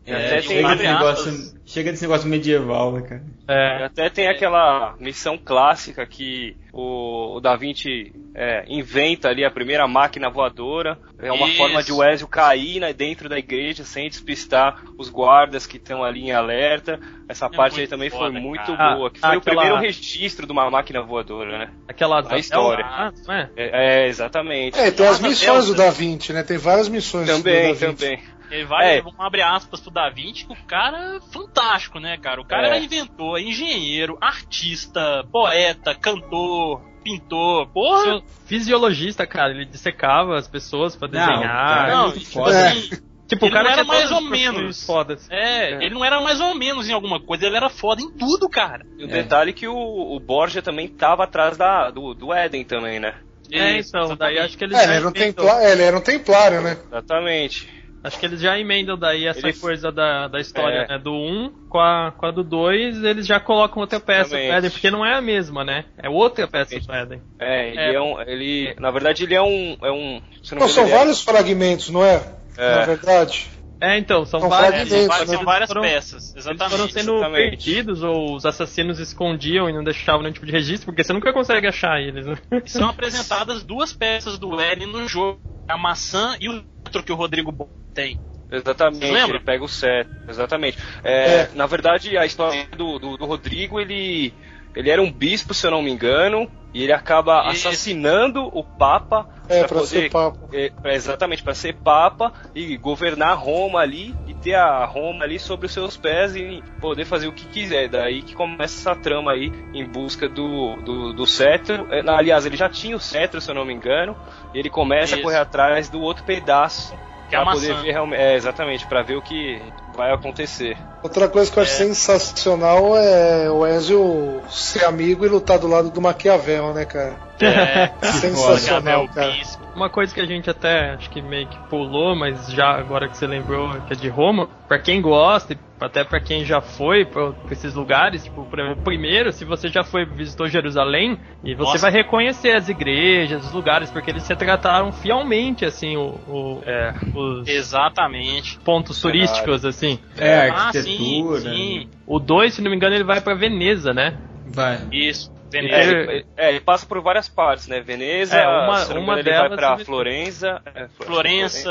É, chega, desse negócio, chega desse negócio medieval, né, cara? e É, até tem aquela missão clássica que o, o Da Vinci é, inventa ali a primeira máquina voadora. É uma Isso. forma de o Ezio cair né, dentro da igreja sem despistar os guardas que estão ali em alerta. Essa É parte aí também foda, foi muito cara. boa. Que foi Ah, o aquela- primeiro registro de uma máquina voadora, né? aquela A história. Ah, não é? É, é, exatamente. É, tem as Nossa, missões Delta. do Da Vinci, né? Tem várias missões do Também, Da Vinci. também. Ele vai, É. vamos abrir aspas pro Da Vinci, que o cara é fantástico, né, cara? O cara É. era inventor, engenheiro, artista, poeta, cantor, pintor, porra. Fisiologista, cara, ele dissecava as pessoas pra Não, desenhar. é Não, muito tipo foda. assim, tipo, o ele cara não era tinha mais ou menos. Fodas. é, ele não era mais ou menos em alguma coisa, ele era foda em tudo, cara. E o É. detalhe é que o, o Borgia também tava atrás da, do, do Éden também, né? É, Isso, então, daí acho que eles É, ele era, um é, ele era um templário, né? Exatamente. Acho que eles já emendam daí essa Ele- coisa da, da história, É. né, do 1 com a, com a do 2, eles já colocam outra peça do. Eden, porque não é a mesma, né? É outra peça do Eden. É, ele É. é, um. Ele, na verdade, ele é um. É um se não Não, são é- vários fragmentos, não é? É. Na verdade. É, então, são São vários. É, são, né? são várias Foram- peças, Eles exatamente. foram sendo exatamente. perdidos ou os assassinos escondiam e não deixavam nenhum tipo de registro, porque você nunca consegue achar eles, né? E são apresentadas duas peças do L no jogo: a maçã e o outro que o Rodrigo tem. Exatamente, lembra? ele pega o cetro. Exatamente. É, É. Na verdade, a história do, do, do Rodrigo, ele. Ele era um bispo, se eu não me engano, e ele acaba Isso. assassinando o Papa É, pra pra poder ser papa. É, pra- exatamente, para ser Papa e governar Roma ali e ter a Roma ali sobre os seus pés e poder fazer o que quiser. Daí que começa essa trama aí em busca do, do, do cetro. É, aliás, ele já tinha o cetro, se eu não me engano, e ele começa Isso. a correr atrás do outro pedaço. Que é pra poder maçã. ver realmente. É, exatamente, para ver o que. Vai acontecer. Outra coisa que eu acho É. sensacional é o Ezio ser amigo e lutar do lado do Maquiavel, né, cara? É, Sensacional, cara. Uma coisa que a gente até acho que meio que pulou, mas já agora que você lembrou que é de Roma, pra quem gosta, e até pra quem já foi pra, pra esses lugares, tipo, por exemplo, primeiro, se você já foi visitou Jerusalém, e você Nossa. vai reconhecer as igrejas, os lugares, porque eles retrataram fielmente assim o, o- É. os Exatamente. pontos turísticos assim. É, Ah, arquitetura. sim, sim. O 2, se não me engano, ele vai pra Veneza, né? Vai. Isso. É, Veneza. ele, é, ele passa por várias partes, né? Veneza, É, uma- se uma engano, ele vai delas pra ele- Florença. é, Flo- Florença,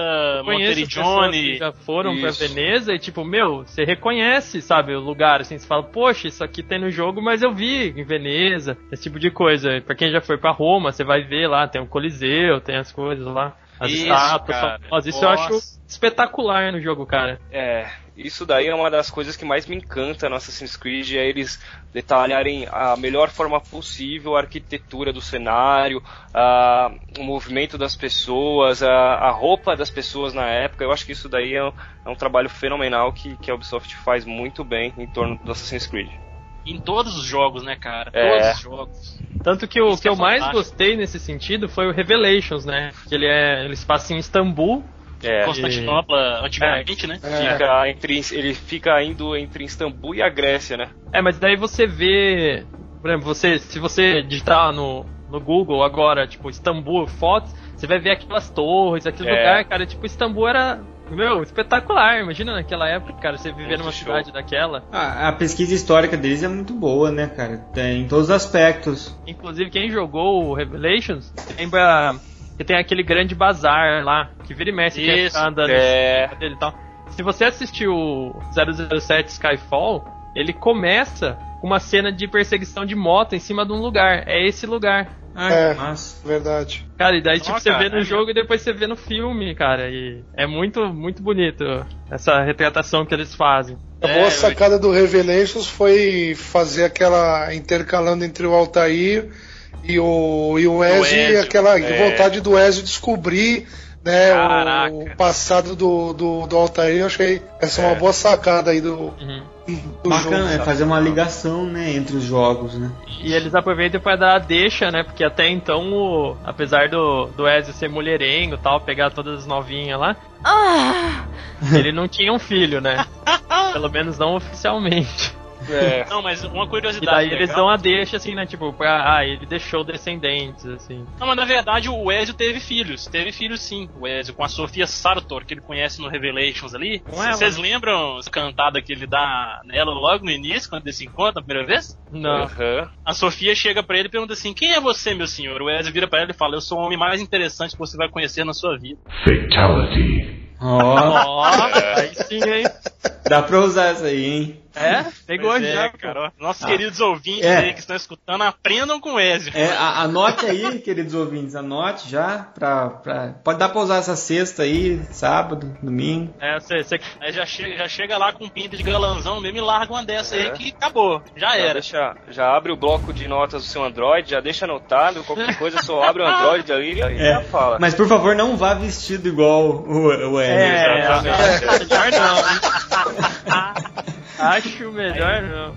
que já foram Isso. pra Veneza e tipo, meu, você reconhece, sabe, o lugar, assim, você fala, poxa, isso aqui tem no jogo, mas eu vi em Veneza, esse tipo de coisa. Pra quem já foi pra Roma, você vai ver lá, tem o Coliseu, tem as coisas lá, as Isso, estátuas, famosas. Isso eu Nossa. acho espetacular no jogo, cara. É, isso daí é uma das coisas que mais me encanta no Assassin's Creed, é eles detalharem a melhor forma possível a arquitetura do cenário, a, o movimento das pessoas, a, a roupa das pessoas na época. Eu acho que isso daí é um, é um trabalho fenomenal que, que a Ubisoft faz muito bem em torno do Assassin's Creed. Em todos os jogos, né, cara? É. Todos os jogos. Tanto que o Isso que é eu mais fantástico. gostei nesse sentido foi o Revelations, né? Que ele é, ele se passa em Istambul. É, Constantinopla, antigamente, né? É. fica entre, ele fica indo entre Istambul e a Grécia, né? É, mas daí você vê, por exemplo, você, se você digitar no, no Google agora, tipo, Istambul fotos, você vai ver aquelas torres, aquele É. lugar, cara, tipo, Istambul era, meu, espetacular. Imagina naquela época, cara, você viver Muito numa show. cidade daquela. A, a pesquisa histórica deles é muito boa, né, cara? Tem em todos os aspectos. Inclusive, quem jogou o Revelations, lembra que tem aquele grande bazar lá, que vira e mexe, que andando é. cima dele e tal. Se você assistiu o 007 Skyfall, ele começa com uma cena de perseguição de moto em cima de um lugar. É esse lugar. Ah, É. que massa. Verdade. Cara, e daí tipo, você cara, vê no é jogo e depois você vê no filme, cara. E é muito, muito bonito essa retratação que eles fazem. A É, boa eu- sacada do Revelations foi fazer aquela intercalando entre o Altair e o, e o Ezio, e Ezio, aquela é. vontade do Ezio descobrir né, Caraca. o passado do, do, do Altair. Eu achei essa é uma boa sacada aí do, Uhum. Bacana, jogo. é fazer uma ligação, né, entre os jogos, né? E eles aproveitam pra dar a deixa, né? Porque até então, o- apesar do, do Ezio ser mulherengo e tal, pegar todas as novinhas lá, ele não tinha um filho, né? Pelo menos não oficialmente. É, Não, mas uma E curiosidade. daí eles legal- dão a deixa, assim, né? Tipo, pra, ah, ele deixou descendentes, assim. Não, mas na verdade o Ezio teve filhos. Teve filhos sim, o Ezio, com a Sofia Sartor, que ele conhece no Revelations ali. Vocês lembram a cantada que ele dá nela logo no início, quando eles se encontram a primeira vez? Não. aham. A Sofia chega pra ele e pergunta assim: Quem é você, meu senhor? O Ezio vira pra ela e fala: Eu sou o homem mais interessante que você vai conhecer na sua vida. Fatality. Ó, Ó, aí sim, hein? dá pra usar essa aí, hein? É? Pegou Pois já. é, cara. Nossos Ah. queridos ouvintes É. aí que estão escutando, aprendam com o Ezio. É, anote aí, queridos ouvintes, anote já. Pra, pra, pode dar pra usar essa sexta aí, sábado, domingo. É, você, você Aí já chega, já chega lá com pinta de galanzão mesmo e larga uma dessa aí É. que acabou. Já Já, era. deixa, já abre o bloco de notas do seu Android, já deixa anotado, qualquer coisa só abre o Android ali e É, já fala. Mas por favor, não vá vestido igual o, o Ezio. É, Exatamente. melhor não. Acho melhor não.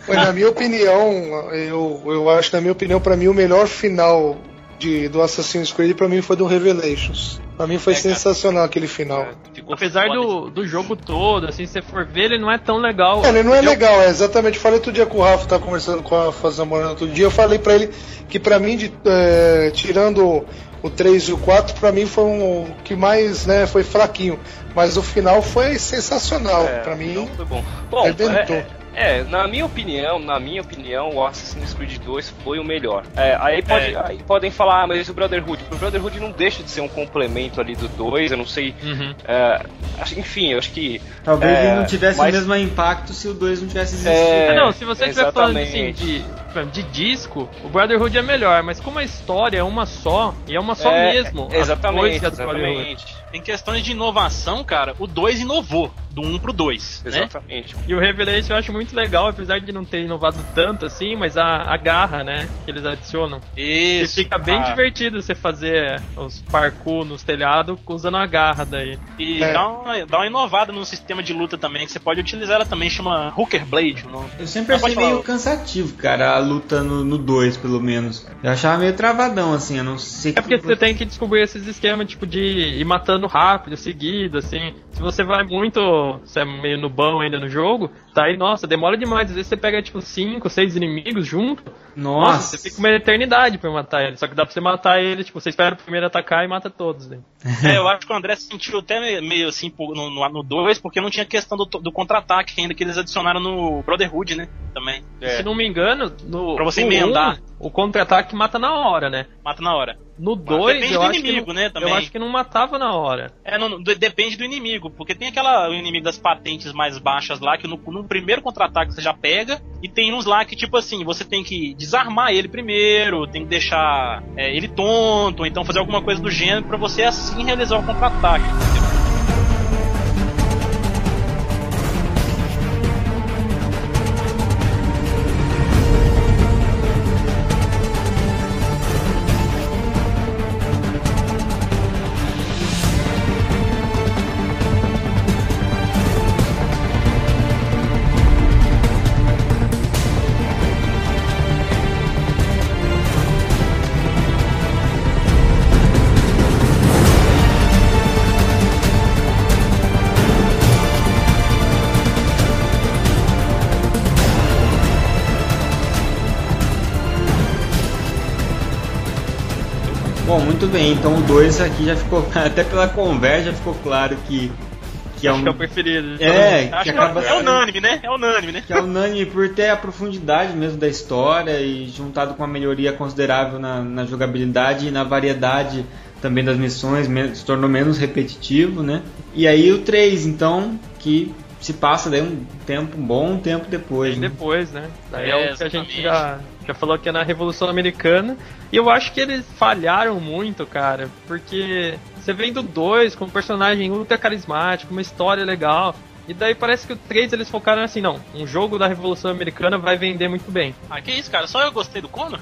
Foi, na minha opinião, eu, eu acho, na minha opinião, pra mim o melhor final de, do Assassin's Creed pra mim foi do Revelations. Pra mim foi É, cara. sensacional aquele final. Ficou Apesar do, do jogo todo, assim, se você for ver, ele não é tão legal. É, ele não é Eu- legal, é exatamente. Falei outro dia com o Rafa, tá conversando com a Rafa Zamorano outro dia. Eu falei pra ele que pra mim, de, é, tirando o 3 e o 4, pra mim foi um o que mais né, foi fraquinho. Mas o final foi sensacional. É, pra mim, foi bom. Bom, arrebentou. é, é, na minha opinião, na minha opinião, o Assassin's Creed 2 foi o melhor. É, aí, pode- É. aí podem falar, ah, mas o Brotherhood? O Brotherhood não deixa de ser um complemento ali do 2, eu não sei. Uhum. é, enfim, eu acho que. Talvez é, ele não tivesse mas- o mesmo impacto se o 2 não tivesse existido. É, Ah, não, se você estiver falando assim de, de disco, o Brotherhood é melhor, mas como a história é uma só, e é uma só É, mesmo. as Exatamente, exatamente. Em questões de inovação, cara, o 2 inovou do 1 um pro 2, né? Exatamente. E o Revelation eu acho muito legal, apesar de não ter inovado tanto assim, mas a, a garra, né, que eles adicionam. E Isso. fica bem ah, divertido você fazer os parkour nos telhados usando a garra daí. E É. dá, uma, dá uma inovada no sistema de luta também, que você pode utilizar ela também, chama Hooker Blade. o nome. Eu sempre Ah, achei meio cansativo, cara, a luta no 2, pelo menos. Eu achava meio travadão, assim, eu não sei É porque que... você tem que descobrir esses esquemas, tipo, de ir matando rápido, seguido, assim. Se você vai muito, você é meio nubão ainda no jogo, tá aí, nossa, demora demais. Às vezes você pega, tipo, cinco, seis inimigos junto. Nossa, você fica uma eternidade pra matar ele. Só que dá pra você matar ele, tipo, você espera o primeiro atacar e mata todos, né? É, eu acho que o André se sentiu até meio, assim no 2, no dois, porque não tinha questão do, do contra-ataque ainda que eles adicionaram no Brotherhood, né? Também. É. Se não me engano, no. Pra você no emendar. um, o contra-ataque mata na hora, né? Mata na hora. No 2, depende eu, do acho inimigo, que não, né, também. eu acho que não matava na hora. É, não, não, de- depende do inimigo, porque tem aquela o inimigo das patentes mais baixas lá, que no, no primeiro contra-ataque você já pega, e tem uns lá que, tipo assim, você tem que desarmar ele primeiro, tem que deixar é, ele tonto, ou então fazer alguma coisa do gênero pra você assim realizar o contra-ataque. entendeu? Então o 2 aqui já ficou, até pela conversa já ficou claro que, que é acho um... que é o preferido. É, Acho que que acaba é unânime, né? É unânime, né? que é unânime por ter a profundidade mesmo da história e juntado com uma melhoria considerável na, na jogabilidade e na variedade também das missões, se tornou menos repetitivo, né? E aí o 3, então, que se passa daí um tempo, um bom tempo depois, né? Depois, né? Daí é, É, o que a gente já, já falou que é na Revolução Americana. E eu acho que eles falharam muito, cara. Porque você vem do 2 com um personagem ultra carismático, uma história legal. E daí parece que o 3 eles focaram assim, não, um jogo da Revolução Americana vai vender muito bem. Ah, que isso, cara? Só eu gostei do Conor?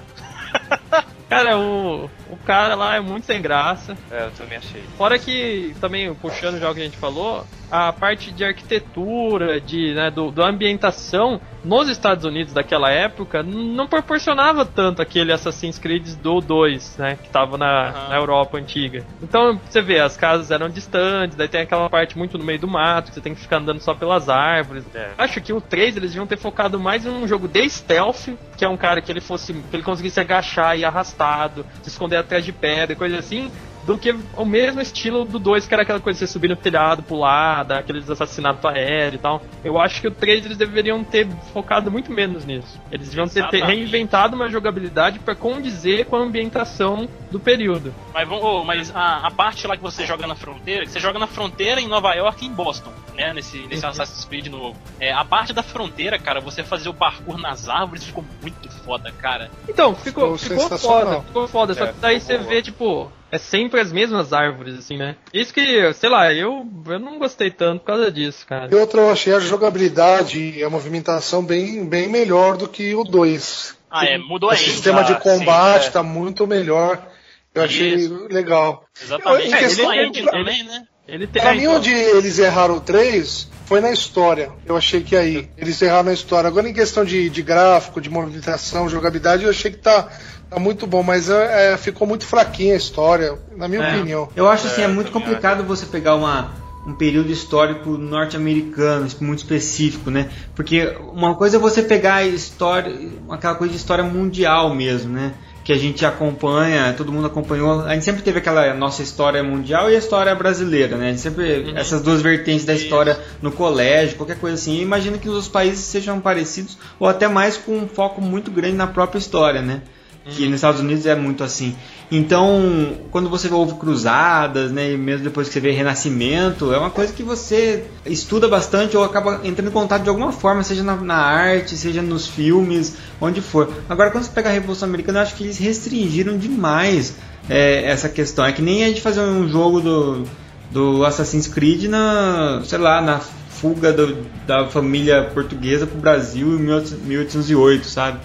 Cara, o, o cara lá é muito sem graça. É, eu também achei. Fora que, também, puxando já o que a gente falou, a parte de arquitetura, de, né, do, da ambientação nos Estados Unidos daquela época não proporcionava tanto aquele Assassin's Creed do 2, né, que tava na, Aham. na Europa antiga. Então, você vê, as casas eram distantes, daí tem aquela parte muito no meio do mato, que você tem que ficar andando só pelas árvores. É. Acho que o 3 eles deviam ter focado mais em um jogo de stealth, que é um cara que ele fosse, que ele conseguisse agachar e arrastado, se esconder atrás de pedra, coisa assim, do que o mesmo estilo do 2, que era aquela coisa de você subir no telhado, pular, dar aqueles assassinatos aéreos e tal. Eu acho que o 3 eles deveriam ter focado muito menos nisso. Eles deviam ter, ter reinventado uma jogabilidade para condizer com a ambientação do período. Mas, vamos- ô, mas a, a parte lá que você joga na fronteira, que você joga na fronteira em Nova York e em Boston, né? Nesse, nesse Assassin's Creed novo. É, a parte da fronteira, cara, você fazer o parkour nas árvores ficou muito foda, cara. Então, ficou, Ficou ficou foda, ficou foda. Só É, que daí você boa. vê, tipo, é sempre as mesmas árvores, assim, né? Isso que, sei lá, eu, eu não gostei tanto por causa disso, cara. E outra, eu achei a jogabilidade e a movimentação bem, bem melhor do que o 2. Ah, é, mudou O a sistema de combate sim, é. tá muito melhor. Eu achei Isso. legal. Exatamente. Em É, questão- ele, também, né? Ele tem. Pra é, mim, então, onde eles erraram o 3 foi na história. Eu achei que aí. Eles erraram na história. Agora, em questão de, de gráfico, de movimentação, jogabilidade, eu achei que tá, tá muito bom. Mas é, é, ficou muito fraquinha a história, na minha É. opinião. Eu acho assim, é, É, muito complicado você pegar uma, um período histórico norte-americano, muito específico, né? Porque uma coisa é você pegar a história, aquela coisa de história mundial mesmo, né? Que a gente acompanha, todo mundo acompanhou. A gente sempre teve aquela nossa história mundial e a história brasileira, né? A gente sempre, essas duas vertentes da história no colégio, qualquer coisa assim. E imagina que os outros países sejam parecidos ou até mais com um foco muito grande na própria história, né? Que nos Estados Unidos é muito assim. Então, quando você ouve cruzadas, né, mesmo depois que você vê Renascimento, é uma coisa que você estuda bastante ou acaba entrando em contato de alguma forma, seja na, na arte, seja nos filmes, onde for. Agora, quando você pega a Revolução Americana, eu acho que eles restringiram demais é, essa questão. É que nem a gente fazer um jogo do, do Assassin's Creed na, sei lá, na fuga do, da família portuguesa pro Brasil em 1808, sabe?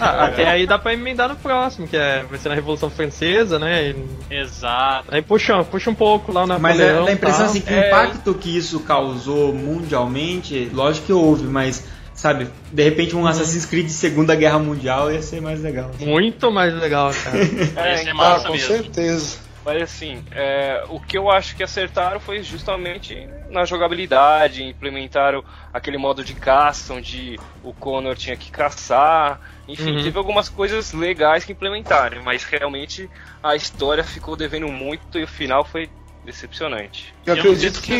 Ah, até aí dá pra emendar no próximo, que é, vai ser na Revolução Francesa, né? E Exato. aí puxa, puxa um pouco lá na Mas é, Napoleão. dá a impressão assim que o É. impacto que isso causou mundialmente, lógico que houve, mas sabe, de repente um Assassin's Creed de Segunda Guerra Mundial ia ser mais legal. Muito mais legal, cara. É, Esse é então, Ah, massa com mesmo. certeza. Mas assim, é, o que eu acho que acertaram foi justamente na jogabilidade, implementaram aquele modo de caça onde o Connor tinha que caçar. Enfim, Uhum. teve algumas coisas legais que implementaram, mas realmente a história ficou devendo muito e o final foi decepcionante. Eu não acredito que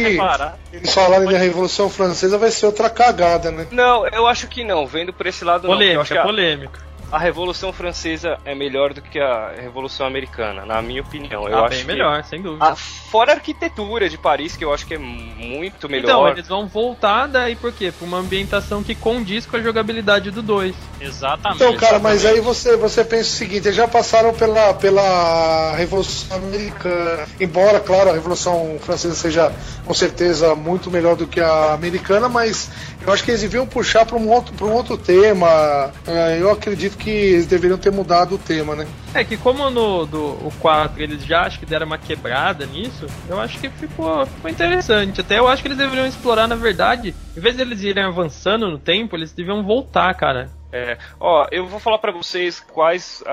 eles falarem da Revolução Francesa vai ser outra cagada, né? Não, eu acho que não, vendo por esse lado não. porque Eu acho polêmica, que a, polêmica. A Revolução Francesa é melhor do que a Revolução Americana, na minha opinião. Eu Ah, acho bem que- melhor, sem dúvida. Ah, fora a arquitetura de Paris, que eu acho que é muito melhor. Então, eles vão voltar daí por quê? Pra uma ambientação que condiz com a jogabilidade do 2. Exatamente. Então, cara, mas aí você, você pensa o seguinte, eles já passaram pela, pela Revolução Americana, embora, claro, a Revolução Francesa seja com certeza muito melhor do que a americana, mas eu acho que eles deviam puxar para um outro, pra um outro tema. É, Eu acredito que eles deveriam ter mudado o tema, né? É que como no do, o 4 eles já acho que deram uma quebrada nisso, eu acho que ficou, ficou interessante. Até eu acho que eles deveriam explorar, na verdade, em vez de eles irem avançando no tempo, eles deviam voltar, cara. É, ó, eu vou falar pra vocês quais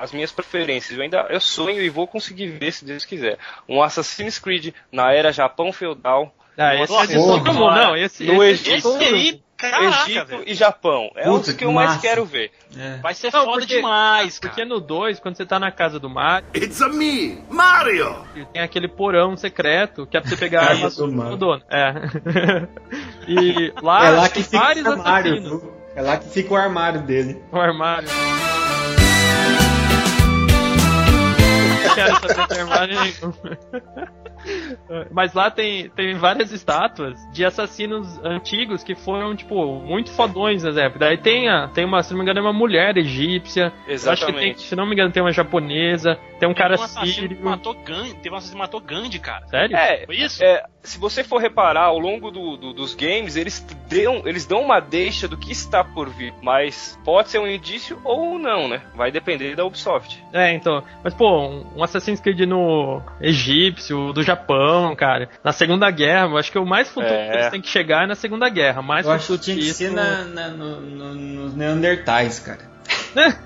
as minhas preferências. Eu ainda eu sonho e vou conseguir ver se Deus quiser. Um Assassin's Creed na era Japão feudal, Ah, esse Nossa, é de todo porra. mundo. Não, esse, No esse, Egito. Esse aí, caraca, Egito velho. e Japão. É Puta, os que que eu mais massa. quero ver. É. Vai ser Não, foda porque- demais, cara. Porque no 2, quando você tá na casa do Mario, It's a me, Mario! tem aquele porão secreto que é pra você pegar a arma do dono. É. e lá, é lá que fica vários o armário. assassinos. É lá que fica o armário dele. O armário. Quero saber armário nenhum. Mas lá tem, tem várias estátuas de assassinos antigos que foram, tipo, muito fodões nas épocas. Daí tem, a, tem uma, se não me engano, é uma mulher egípcia. Que tem, Exatamente. se não me engano, tem uma japonesa. Tem um cara Teve um assassino sírio. que matou Gandhi. Teve um assassino que matou Gandhi, cara. Sério? É, Foi isso? é, se você for reparar ao longo do- do- dos games, eles dão, eles dão uma deixa do que está por vir, mas pode ser um indício ou não, né? Vai depender da Ubisoft. É, então. Mas, pô, um, um Assassin's Creed no egípcio, do Japão, cara. Na Segunda Guerra, eu acho que o mais futuro É. que eles têm que chegar é na Segunda Guerra. Mais Eu acho que tinha que isso- ser na, na- no- no- nos Neandertais, cara.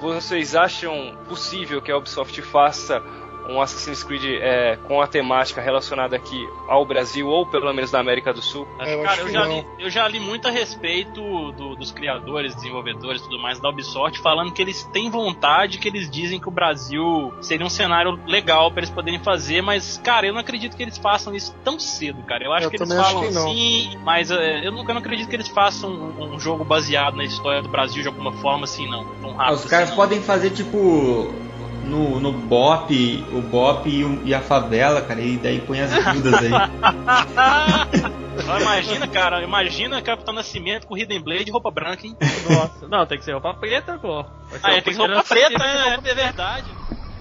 Vocês acham possível que a Ubisoft faça um Assassin's Creed é, com a temática relacionada aqui ao Brasil ou pelo menos na América do Sul? É, eu Cara, eu já, li, eu já li muito a respeito do- dos criadores, desenvolvedores e tudo mais da Ubisoft, falando que eles têm vontade, que eles dizem que o Brasil seria um cenário legal pra eles poderem fazer, mas, cara, eu não acredito que eles façam isso tão cedo, cara. Eu acho Eu que eles falam que assim, mas é, eu, não, eu não acredito que eles façam um, um jogo baseado na história do Brasil de alguma forma assim, não. Tão rápido os caras assim, não. podem fazer tipo no, no Bop, o Bop e, e a favela, cara, e daí põe as viúvas aí. Imagina, cara, imagina Capitão Nascimento com Hidden Blade e roupa branca, hein? Nossa, não, tem que ser roupa preta, pô. Ah, é, tem que ser roupa preta, é, é verdade.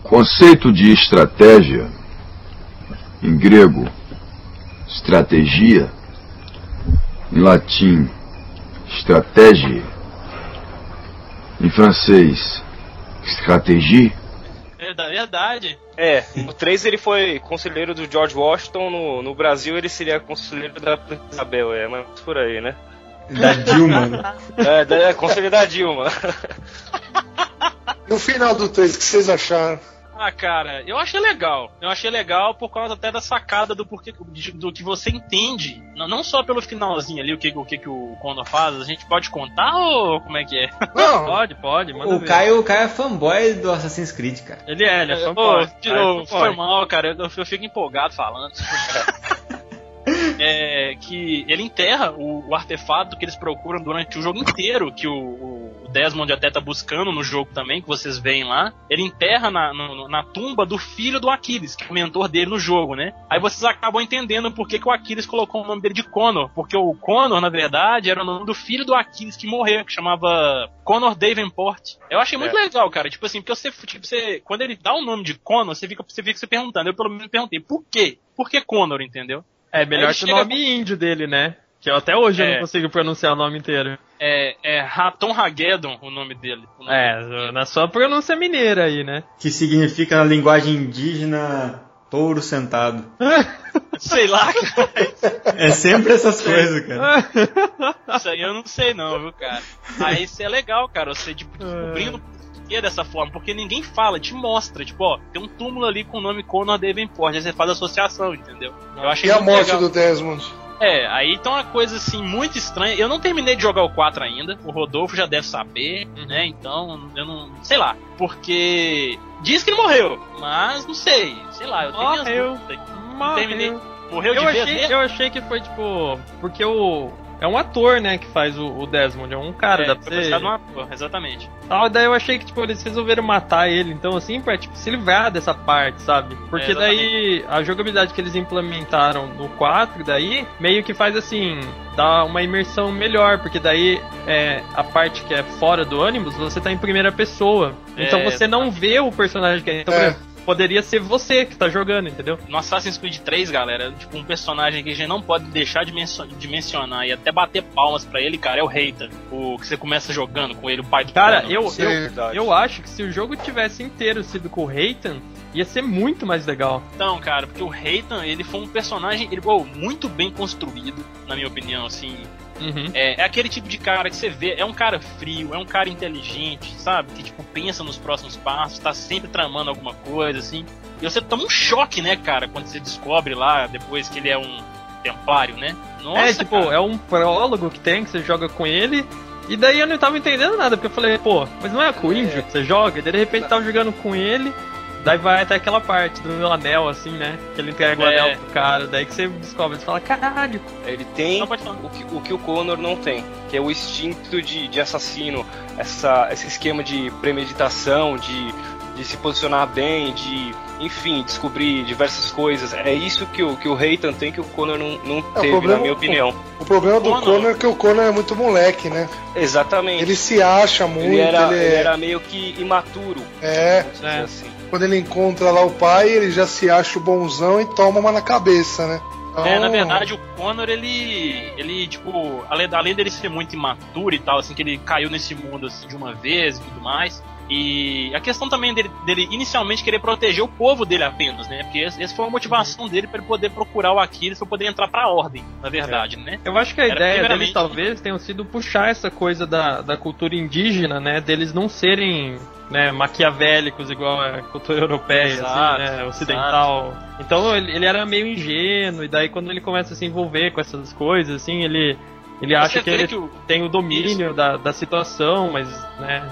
Conceito de estratégia, em grego, estratégia, em latim, estratégia, em francês, stratégie, É da verdade. É, o 3 ele foi conselheiro do George Washington, no, no Brasil ele seria conselheiro da Princesa Isabel, é, mas por aí, né? Da Dilma. É, da, é conselheiro da Dilma. E o final do 3, o que vocês acharam? Ah, cara, eu achei legal. Eu achei legal por causa até da sacada do porquê do que você entende. Não, não só pelo finalzinho ali, o que, o que, que o Condor faz. A gente pode contar ou como é que é? Não, Pode, pode, manda O ver. Caio, o Caio é fanboy do Assassin's Creed, cara. Ele é, ele é Ô, fanboy. é novo, fanboy. foi mal, cara. Eu, eu fico empolgado falando. é que ele enterra o, o artefato que eles procuram durante o jogo inteiro, que o, o Desmond até tá buscando no jogo também, que vocês veem lá. Ele enterra na, no- na tumba do filho do Aquiles, que é o mentor dele no jogo, né? Aí vocês acabam entendendo por que, que o Aquiles colocou o nome dele de Connor, porque o Connor, na verdade, era o nome do filho do Aquiles que morreu, que chamava Connor Davenport. Eu achei muito legal, cara. Tipo assim, porque você, tipo, você, quando ele dá o nome de Connor, você fica, você fica se perguntando. Eu pelo menos perguntei, por quê? Por que Connor, entendeu? É melhor que o nome índio dele, né? Que eu, até hoje eu É. não consigo pronunciar o nome inteiro. É, é Raton Hageddon o nome dele. O nome É, na sua pronúncia mineira aí, né? Que significa na linguagem indígena touro sentado. Sei lá, cara. É sempre essas coisas, cara. Isso aí eu não sei não, viu, cara. Aí isso é legal, cara, você tipo, descobrindo por que dessa forma, porque ninguém fala, te mostra, tipo, ó, tem um túmulo ali com o nome Conor Davenport, aí você faz associação, entendeu? Eu achei E a morte legal. do Desmond? É, aí tá uma coisa assim muito estranha. Eu não terminei de jogar o 4 ainda. O Rodolfo já deve saber, né? Então, eu não. Sei lá. Porque. Diz que ele morreu. Mas não sei. Sei lá, eu tenho minhas Morreu. dúvidas. Morreu. Terminei. Morreu de eu vez achei, eu achei que foi tipo. Porque o. É um ator, né, que faz o, o Desmond, é um cara, é, dá pra ser. num ator, exatamente. Tal, daí eu achei que, tipo, eles resolveram matar ele, então, assim, pra, tipo, se livrar dessa parte, sabe? Porque É, daí, a jogabilidade que eles implementaram no 4, daí, meio que faz, assim, dá uma imersão melhor, porque daí, é, a parte que é fora do ônibus, você tá em primeira pessoa. Então É, você não vê o personagem que é. Então, É. por exemplo, poderia ser você que tá jogando, entendeu? No Assassin's Creed 3, galera, tipo, um personagem que a gente não pode deixar de, de mencionar e até bater palmas pra ele, cara, é o Reita. O que você começa jogando com ele, o pai do Cara, eu, Sim, eu, verdade. eu acho que se o jogo tivesse inteiro sido com o Reitan, ia ser muito mais legal. Então, cara, porque o Reitan, ele foi um personagem, ele foi muito bem construído, na minha opinião, assim. Uhum. É, é aquele tipo de cara que você vê, é um cara frio, é um cara inteligente, sabe? Que, tipo, pensa nos próximos passos, tá sempre tramando alguma coisa, assim. E você toma um choque, né, cara, quando você descobre lá, depois que ele é um templário, né? Nossa, é, tipo, cara. é um prólogo que tem, que você joga com ele. E daí eu não tava entendendo nada, porque eu falei, pô, mas não é com o índio que você joga? E daí de repente tava jogando com ele, daí vai até aquela parte do anel, assim, né? Que ele entrega o É. anel pro cara, daí que você descobre, você fala, caralho. Ele tem o que, o que o Connor não tem, que é o instinto de, de assassino, essa, esse esquema de premeditação, de, de se posicionar bem, de, enfim, descobrir diversas coisas. É isso que o, que o Reitan tem que o Connor não, não teve, problema- na minha opinião. O problema do Connor. Connor é que o Connor é muito moleque, né? Exatamente. Ele se acha muito, Ele era, ele é- ele era meio que imaturo, é. É. assim. Quando ele encontra lá o pai, ele já se acha o bonzão e toma uma na cabeça, né? Então, É, na verdade, o Connor, ele. ele, tipo, além, além dele ser muito imaturo e tal, assim, que ele caiu nesse mundo assim, de uma vez e tudo mais. E a questão também dele, dele inicialmente querer proteger o povo dele apenas, né? Porque esse- essa foi a motivação dele para ele poder procurar o Aquiles pra poder entrar pra ordem, na verdade, né? Eu acho que a Era ideia deles primeiramente- talvez tenha sido puxar essa coisa da, da cultura indígena, né? Deles não serem né, maquiavélicos igual a cultura europeia, Exato, assim, né? Ocidental. Então ele, ele era meio ingênuo, e daí quando ele começa a se envolver com essas coisas, assim, ele. Ele acha que ele que o- tem o domínio da, da situação, mas, né?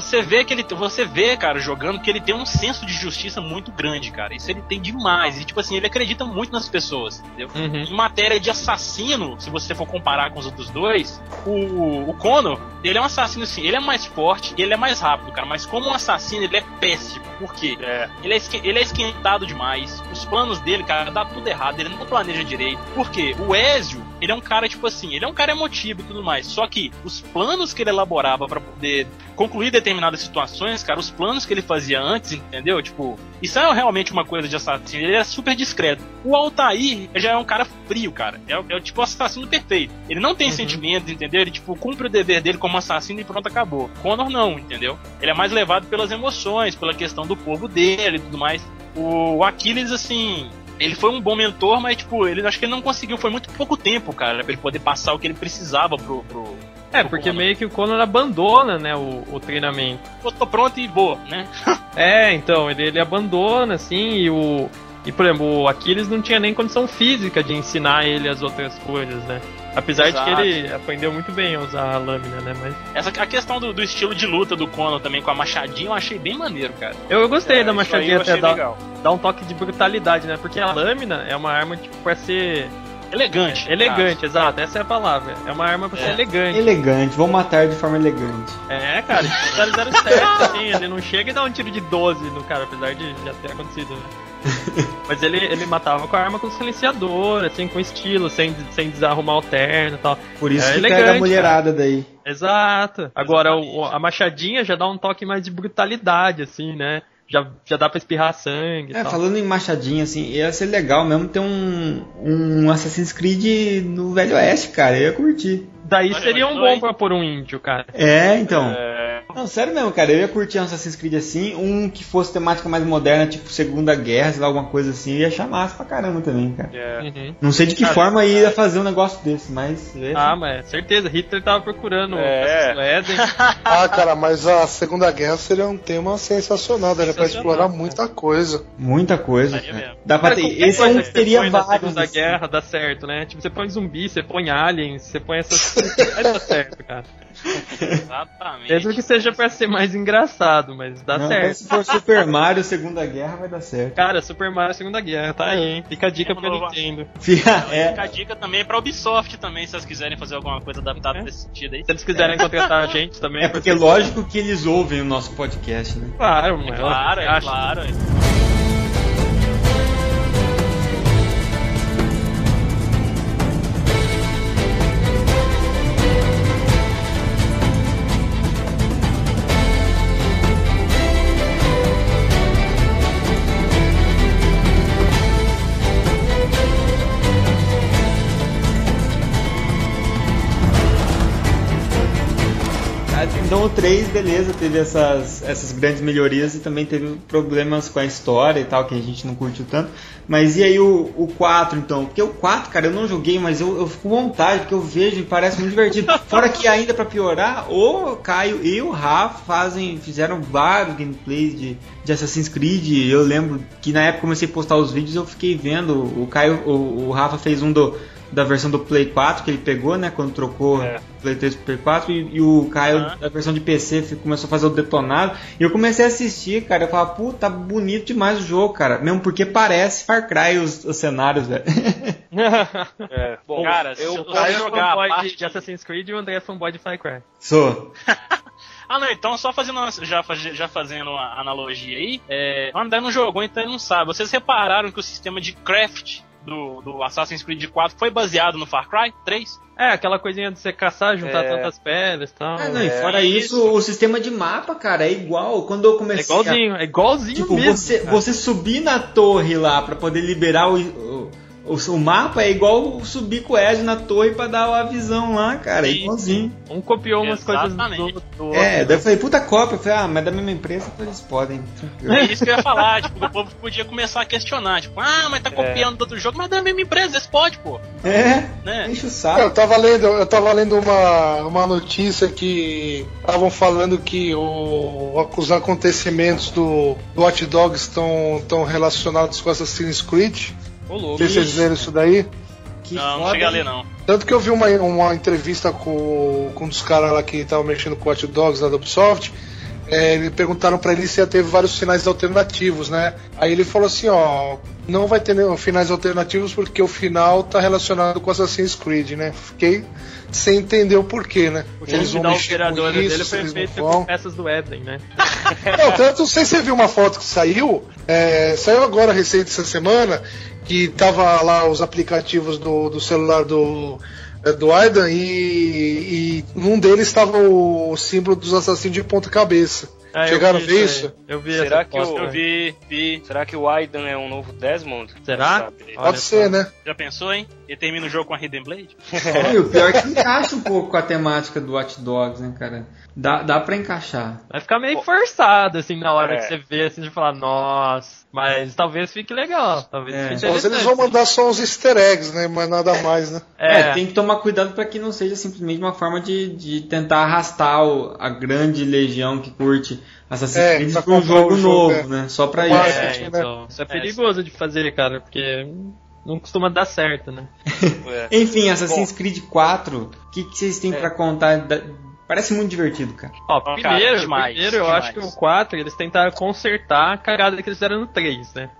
Você vê que ele. Você vê, cara, jogando que ele tem um senso de justiça muito grande, cara. Isso ele tem demais. E, tipo assim, ele acredita muito nas pessoas, entendeu? Uhum. Em matéria de assassino, se você for comparar com os outros dois, o, o Conor, ele é um assassino assim, ele é mais forte, ele é mais rápido, cara, mas como um assassino, ele é péssimo. Por quê? Ele, é ele é esquentado demais. Os planos dele, cara, dá tudo errado, ele não planeja direito. Por quê? O Ezio, ele é um cara, tipo assim, ele é um cara emotivo e tudo mais. Só que os planos que ele elaborava pra poder concluir determinadas situações, cara, os planos que ele fazia antes, entendeu? Tipo, isso é realmente uma coisa de assassino. Ele é super discreto. O Altair já é um cara frio, cara. É, o- é o tipo assassino perfeito. Ele não tem sentimentos, entendeu? Ele, tipo, cumpre o dever dele como assassino e pronto, acabou. Connor não, entendeu? Ele é mais levado pelas emoções, pela questão do povo dele e tudo mais. O Aquiles, assim, ele foi um bom mentor, mas, tipo, ele acho que ele não conseguiu, foi muito pouco tempo, cara, pra ele poder passar o que ele precisava pro. pro É, pro porque Conor. meio que o Conor abandona, né, o, o treinamento. Eu tô pronto e vou, né? É, então, ele, ele abandona, assim, e o. E, por exemplo, o Aquiles não tinha nem condição física de ensinar ele as outras coisas, né? Apesar Exato. de que ele aprendeu muito bem a usar a lâmina, né? Mas. Essa, a questão do, do estilo de luta do Conor também com a machadinha eu achei bem maneiro, cara. Eu, eu gostei É, da machadinha até dar um toque de brutalidade, né? Porque a lâmina é uma arma, tipo, pra ser Elegante. Elegante, exato, essa é a palavra. É uma arma pra ser elegante. Elegante, vou matar de forma elegante. É, cara, tipo 007, assim, ele não chega e dá um tiro de 12 no cara, apesar de já ter acontecido, né? Mas ele, ele matava com a arma com silenciador, assim, com estilo, sem, sem desarrumar o terno e tal. Por isso É que elegante, pega a mulherada daí. Exato. Agora, o- a machadinha já dá um toque mais de brutalidade, assim, né? Já, já dá pra espirrar sangue É, tal. falando em machadinha, assim, ia ser legal mesmo ter um, um Assassin's Creed no Velho Oeste, cara. Eu ia curtir. Daí Olha, seria um bom pra pôr um índio, cara. É, então. É, Não, sério mesmo, cara. Eu ia curtir um Assassin's Creed assim, um que fosse temática mais moderna, tipo Segunda Guerra, sei lá, alguma coisa assim. Eu ia achar massa pra caramba também, cara. é. Uhum. Não sei de que Cara, forma ia fazer um negócio desse, mas. eu ia- Ah, mas certeza, Hitler tava procurando É. Ah, cara, mas a Segunda Guerra seria um tema sensacional, daria pra explorar cara. muita coisa. Muita coisa. Cara. Dá pra Cara, ter. Esse é um que teria vários. Segunda assim. Guerra dá certo, né? Tipo, você põe zumbi, você põe aliens, você põe essas. Vai dar certo, cara. Exatamente. Mesmo que seja pra ser mais engraçado, mas dá Não, certo. se for Super Mario Segunda Guerra, vai dar certo. Cara, Super Mario Segunda Guerra, tá aí, hein? Fica a dica pra. Nintendo. Fica- Fica é, a dica também pra Ubisoft também, se vocês quiserem fazer alguma coisa adaptada É. nesse sentido aí. Se eles quiserem contratar a gente também. é porque lógico que eles ouvem o nosso podcast, né? Claro, mano. Claro, é Acho- claro. Ah, Então o 3, beleza, teve essas, essas grandes melhorias e também teve problemas com a história e tal, que a gente não curtiu tanto. Mas e aí o, o 4 então? Porque o 4, cara, eu não joguei, mas eu, eu fico com vontade, porque eu vejo e parece muito divertido. Fora que ainda pra piorar, o Caio e o Rafa fazem, fizeram vários gameplays de, de Assassin's Creed. Eu lembro que na época que comecei a postar os vídeos, eu fiquei vendo. O Caio, o, o Rafa fez um do, da versão do Play 4 que ele pegou, né? Quando trocou É. Play 3 pro Play 4 e, e o Caio Aham. da versão de PC começou a fazer o detonado. E eu comecei a assistir, cara. Eu falava, puta, tá bonito demais o jogo, cara. Mesmo porque parece Far Cry os, os cenários, velho. É. Bom, Cara, eu, Vai é jogar a parte de, de Assassin's Creed e o André é fanboy de Far Cry. Sou. Ah, não, então só fazendo uma- já, já fazendo uma analogia aí, é, o André não jogou, então ele não sabe. Vocês repararam que o sistema de craft do, do Assassin's Creed 4 foi baseado no Far Cry 3? É, aquela coisinha de você caçar, juntar É. tantas pedras e tal. Ah, não, e é, fora isso, o sistema de mapa, cara, é igual. Quando eu é comecei. a- igualzinho, é igualzinho Tipo, mesmo. você, cara. você subir na torre lá pra poder liberar o, o, o, o mapa é igual subir com o Ed na torre pra dar a visão lá, cara. É Sim, igualzinho. Um copiou umas coisas do, Exatamente. do outro. É, daí eu falei, puta cópia. Eu falei, ah, mas da mesma empresa então eles podem. É isso que eu ia falar, tipo, o povo podia começar a questionar, tipo, ah, mas tá copiando do outro jogo, mas é da mesma empresa, eles podem, pô, É, né? enche o Eu saco. tava lendo, eu tava lendo uma, uma notícia que estavam falando que o- os acontecimentos do, do Watch Dogs estão estão relacionados com Assassin's Creed. Ô, Não louco. sei se vocês viram isso daí. Que Não, não cheguei a ler, não. Tanto que eu vi uma, uma entrevista com, com um dos caras lá que estavam mexendo com Watch Dogs lá da Ubisoft. É, me perguntaram pra ele se ia ter vários finais alternativos, né? Aí ele falou assim, ó, não vai ter nenhum finais alternativos porque o final tá relacionado com Assassin's Creed, né? Fiquei sem entender o porquê, né? O jeito de dar os operadores dele foi eles feito vão. com peças do Éden, né? Não, tanto, não sei se você viu uma foto que saiu, é, saiu agora recente essa semana, que tava lá os aplicativos do, do celular do, é, do Aidan e, e num deles estava o símbolo dos assassinos de ponta cabeça. Ah, Chegaram a ver isso? Eu vi Será que o- Eu vi, vi. Será que o Aidan é um novo Desmond? Será? Pode ser, né? Já pensou, hein? Ele termina o jogo com a Hidden Blade? E o pior é que encaixa um pouco com a temática do Watch Dogs, né, cara? Dá, dá pra encaixar. Vai ficar meio forçado, assim, na hora É. que você vê, assim, de falar, nossa, mas talvez fique legal, talvez É. fique se eles vão mandar só uns easter eggs, né? Mas nada mais, né? É, É, tem que tomar cuidado pra que não seja simplesmente uma forma de, de tentar arrastar o- a grande legião que curte Assassin's É, Creed pra pra um jogo novo, é. né? Só pra O isso. marketing, é, né? então, isso é perigoso de fazer, cara, porque não costuma dar certo, né? É. Enfim, Assassin's Creed 4, o que, que vocês têm pra contar? Da- Parece muito divertido, cara. Ó, cara, primeiro, demais, primeiro eu demais. acho que o 4 eles tentaram consertar a cagada que eles fizeram no 3, né?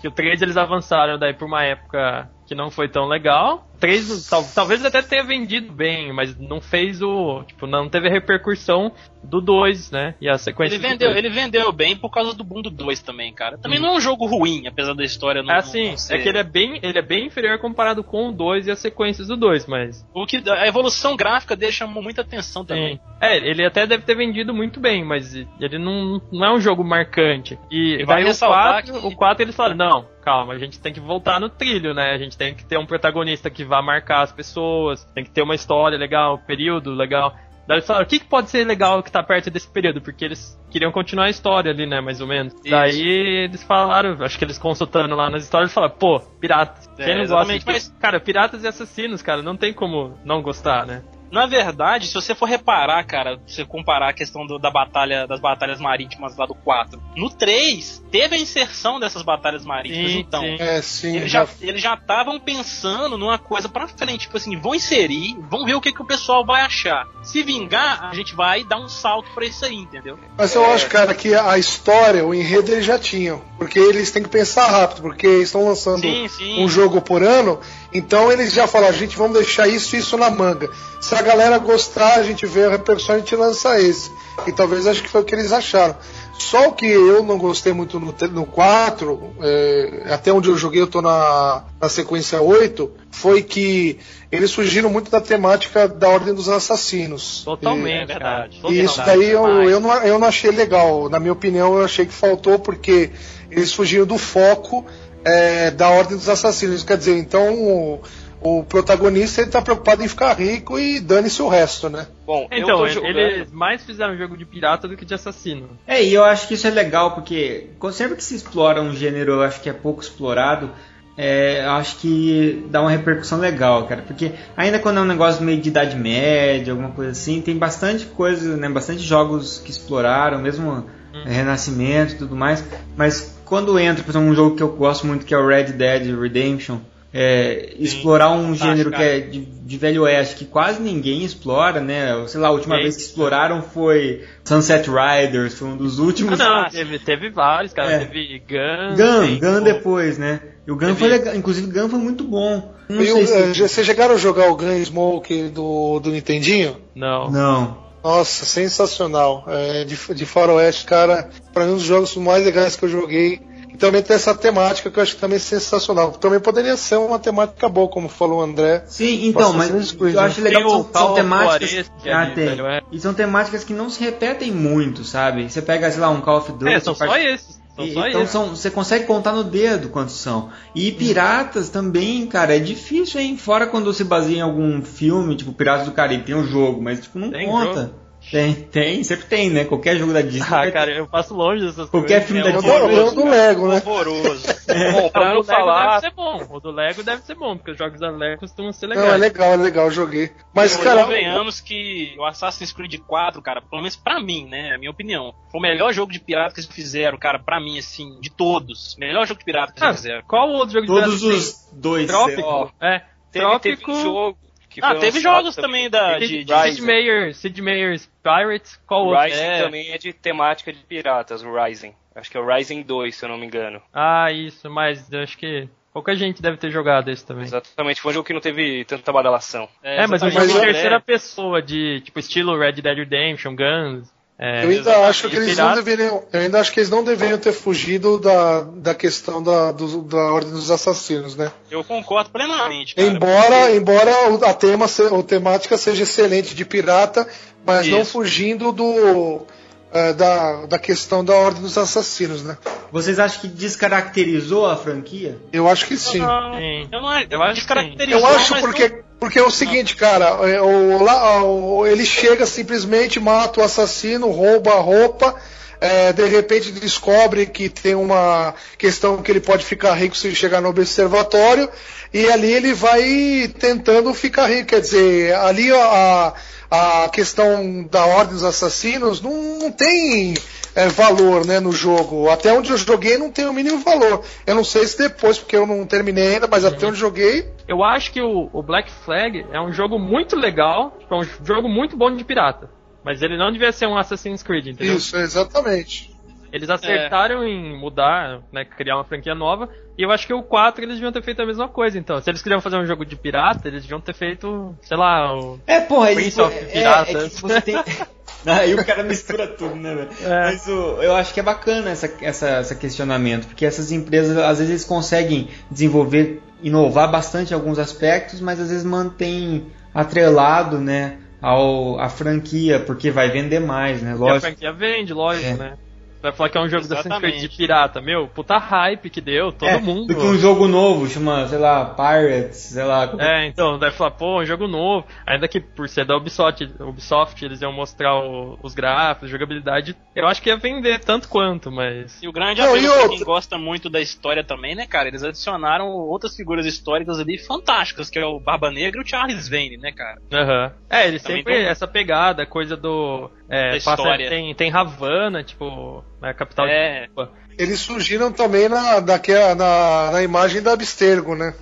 Que o 3 eles avançaram daí pra uma época que não foi tão legal. 3, tal, talvez até tenha vendido bem, mas não fez o. Tipo, não teve a repercussão do 2, né? E a sequência. Ele vendeu, ele vendeu bem por causa do boom do 2 também, cara. Também hum. não é um jogo ruim, apesar da história não. É assim, não ser... é que ele é, bem, ele é bem inferior comparado com o 2 e as sequências do 2, mas. O que, a evolução gráfica dele chamou muita atenção também. Sim. É, ele até deve ter vendido muito bem, mas ele não, não é um jogo marcante. E, e daí o 4, que... o 4 eles falaram, não, calma, a gente tem que voltar no trilho, né? A gente tem que ter um protagonista que vá marcar as pessoas, tem que ter uma história legal, um período legal. Daí eles falaram, o que, que pode ser legal que tá perto desse período? Porque eles queriam continuar a história ali, né, mais ou menos. Isso. Daí eles falaram, acho que eles consultando lá nas histórias, falaram, pô, piratas. Quem é, não gosta? Mas, cara, piratas e assassinos, cara, não tem como não gostar, né? Na verdade, se você for reparar, cara, você comparar a questão do, da batalha das batalhas marítimas lá do 4, no 3 teve a inserção dessas batalhas marítimas, sim, então. Sim. É, sim, eles já eles já estavam pensando numa coisa para frente, tipo assim, vão inserir, vão ver o que, que o pessoal vai achar. Se vingar, a gente vai dar um salto para isso aí, entendeu? Mas eu é... acho, cara, que a história, o enredo eles já tinham, porque eles têm que pensar rápido, porque estão lançando sim, um jogo por ano, então eles já falaram, gente, vamos deixar isso e isso na manga. Se a galera gostar, a gente vê a repercussão e a gente lança esse. E talvez acho que foi o que eles acharam. Só o que eu não gostei muito no, no 4, é, até onde eu joguei, eu tô na, na sequência 8, foi que eles fugiram muito da temática da Ordem dos Assassinos. Totalmente, e, é verdade. E isso daí eu, eu, não, eu não achei legal. Na minha opinião, eu achei que faltou porque eles fugiram do foco é, da Ordem dos Assassinos. Quer dizer, então o protagonista ele tá preocupado em ficar rico e dane-se o resto, né? Bom, então, eles mais fizeram jogo de pirata do que de assassino. É, e eu acho que isso é legal, porque sempre que se explora um gênero, eu acho que é pouco explorado, é, acho que dá uma repercussão legal, cara. Porque ainda quando é um negócio meio de idade média, alguma coisa assim, tem bastante coisa, né? Bastante jogos que exploraram, mesmo hum. Renascimento e tudo mais. Mas quando entra, por exemplo, um jogo que eu gosto muito, que é o Red Dead Redemption, é, explorar um gênero que é de, de, velho oeste que quase ninguém explora, né? Sei lá, a última vez que exploraram foi Sunset Riders, foi um dos últimos. Ah, não, teve, teve vários, cara. É. Teve Gun. Gun, Gun depois, né? E o Gun teve... foi legal, inclusive o Gun foi muito bom. Não e sei o, se... Vocês chegaram a jogar o Gun Smoke do, do Nintendinho? Não. Não. Nossa, sensacional. É, de, de faroeste, cara, para mim um dos jogos mais legais que eu joguei e também tem essa temática que eu acho que também é sensacional. Também poderia ser uma temática boa, como falou o André. Sim, então, mas eu acho legal que são, são temáticas. Ah, tem. É. E são temáticas que não se repetem muito, sabe? Você pega, sei lá, um Call of Duty. É, são só esses. E, então são, você consegue contar no dedo quantos são. E piratas também, cara, é difícil, hein? Fora quando você baseia em algum filme, tipo Piratas do Caribe, tem um jogo, mas tipo, não tem conta. Jogo. Tem, tem, sempre tem, né? Qualquer jogo da Disney. Ah, cara, eu passo longe dessas Qualquer coisas. filme da Disney. Eu do Lego, né? Horroroso. É. Bom, pra não falar. Deve ser bom. O do Lego deve ser bom, porque os jogos da Lego costumam ser legais. Não, é legal, é legal, joguei. Mas, eu, cara. Convenhamos que o Assassin's Creed 4, cara, pelo menos pra mim, né? É a minha opinião. Foi o melhor jogo de pirata que eles fizeram, cara, pra mim, assim, de todos. Melhor jogo de pirata que eles ah, fizeram. Qual outro jogo de pirata? Todos os dois. Trópico. É. Teve. Teve jogo ah, teve jogos também da de, de Sid Meier, Sid Meier's Pirates, qual o Rising é. também é de temática de piratas, o Rising. Acho que é o Rising 2, se eu não me engano. Ah, isso, mas acho que pouca gente deve ter jogado esse também. Exatamente, foi um jogo que não teve tanta badalação. É, é mas um jogo de terceira pessoa, de tipo estilo Red Dead Redemption, Guns. É, eu ainda acho que eles não deveriam. Eu ainda acho que eles não deveriam ter fugido da, da questão da, do, da ordem dos assassinos, né? Eu concordo plenamente. Cara, embora, porque... embora a tema, a temática seja excelente de pirata, mas Isso. não fugindo do é, da, da questão da ordem dos assassinos, né? Vocês acham que descaracterizou a franquia? Eu acho que sim. Não, eu não eu acho descaracterizou. Eu acho porque não... porque é o seguinte, cara, é, o, o, ele chega simplesmente mata o assassino, rouba a roupa. É, de repente descobre que tem uma questão que ele pode ficar rico se chegar no observatório e ali ele vai tentando ficar rico, quer dizer, ali a, a questão da ordem dos assassinos não, não tem é, valor né, no jogo. Até onde eu joguei não tem o mínimo valor. Eu não sei se depois, porque eu não terminei ainda, mas até onde joguei. Eu acho que o, o, Black Flag é um jogo muito legal, é um jogo muito bom de pirata. Mas ele não devia ser um Assassin's Creed, entendeu? Isso, exatamente. Eles acertaram em mudar, né, criar uma franquia nova, e eu acho que o 4 eles deviam ter feito a mesma coisa, então. Se eles queriam fazer um jogo de pirata, eles deviam ter feito, sei lá, o É, porra, Prince isso of é, é, Piratas. tem... Aí o cara mistura tudo, né, velho? É. Mas o- eu acho que é bacana essa, essa, esse questionamento, porque essas empresas, às vezes, eles conseguem desenvolver, inovar bastante em alguns aspectos, mas às vezes mantém atrelado, né, ao, a franquia, porque vai vender mais, né? E a Lógico. franquia vende, lógico, É. né? Vai falar que é um jogo da Assassin's Creed de Exatamente. pirata, meu, puta hype que deu, todo É, mundo. Do que um jogo novo, chama, sei lá, Pirates, sei lá. É, então, deve falar, pô, um jogo novo. Ainda que por ser da Ubisoft, Ubisoft eles iam mostrar o- os gráficos, jogabilidade. Eu acho que ia vender tanto quanto, mas. E o grande Não, apelo e pra quem gosta muito da história também, né, cara? Eles adicionaram outras figuras históricas ali fantásticas, que é o Barba Negra e o Charles Vane, né, cara? Aham. É, eles Também sempre. tem- Essa pegada, coisa do. É, Da passa- história. tem, tem Havana, tipo, né, a capital É. de Cuba. Eles surgiram também na, daquela, na, na imagem da Abstergo, né?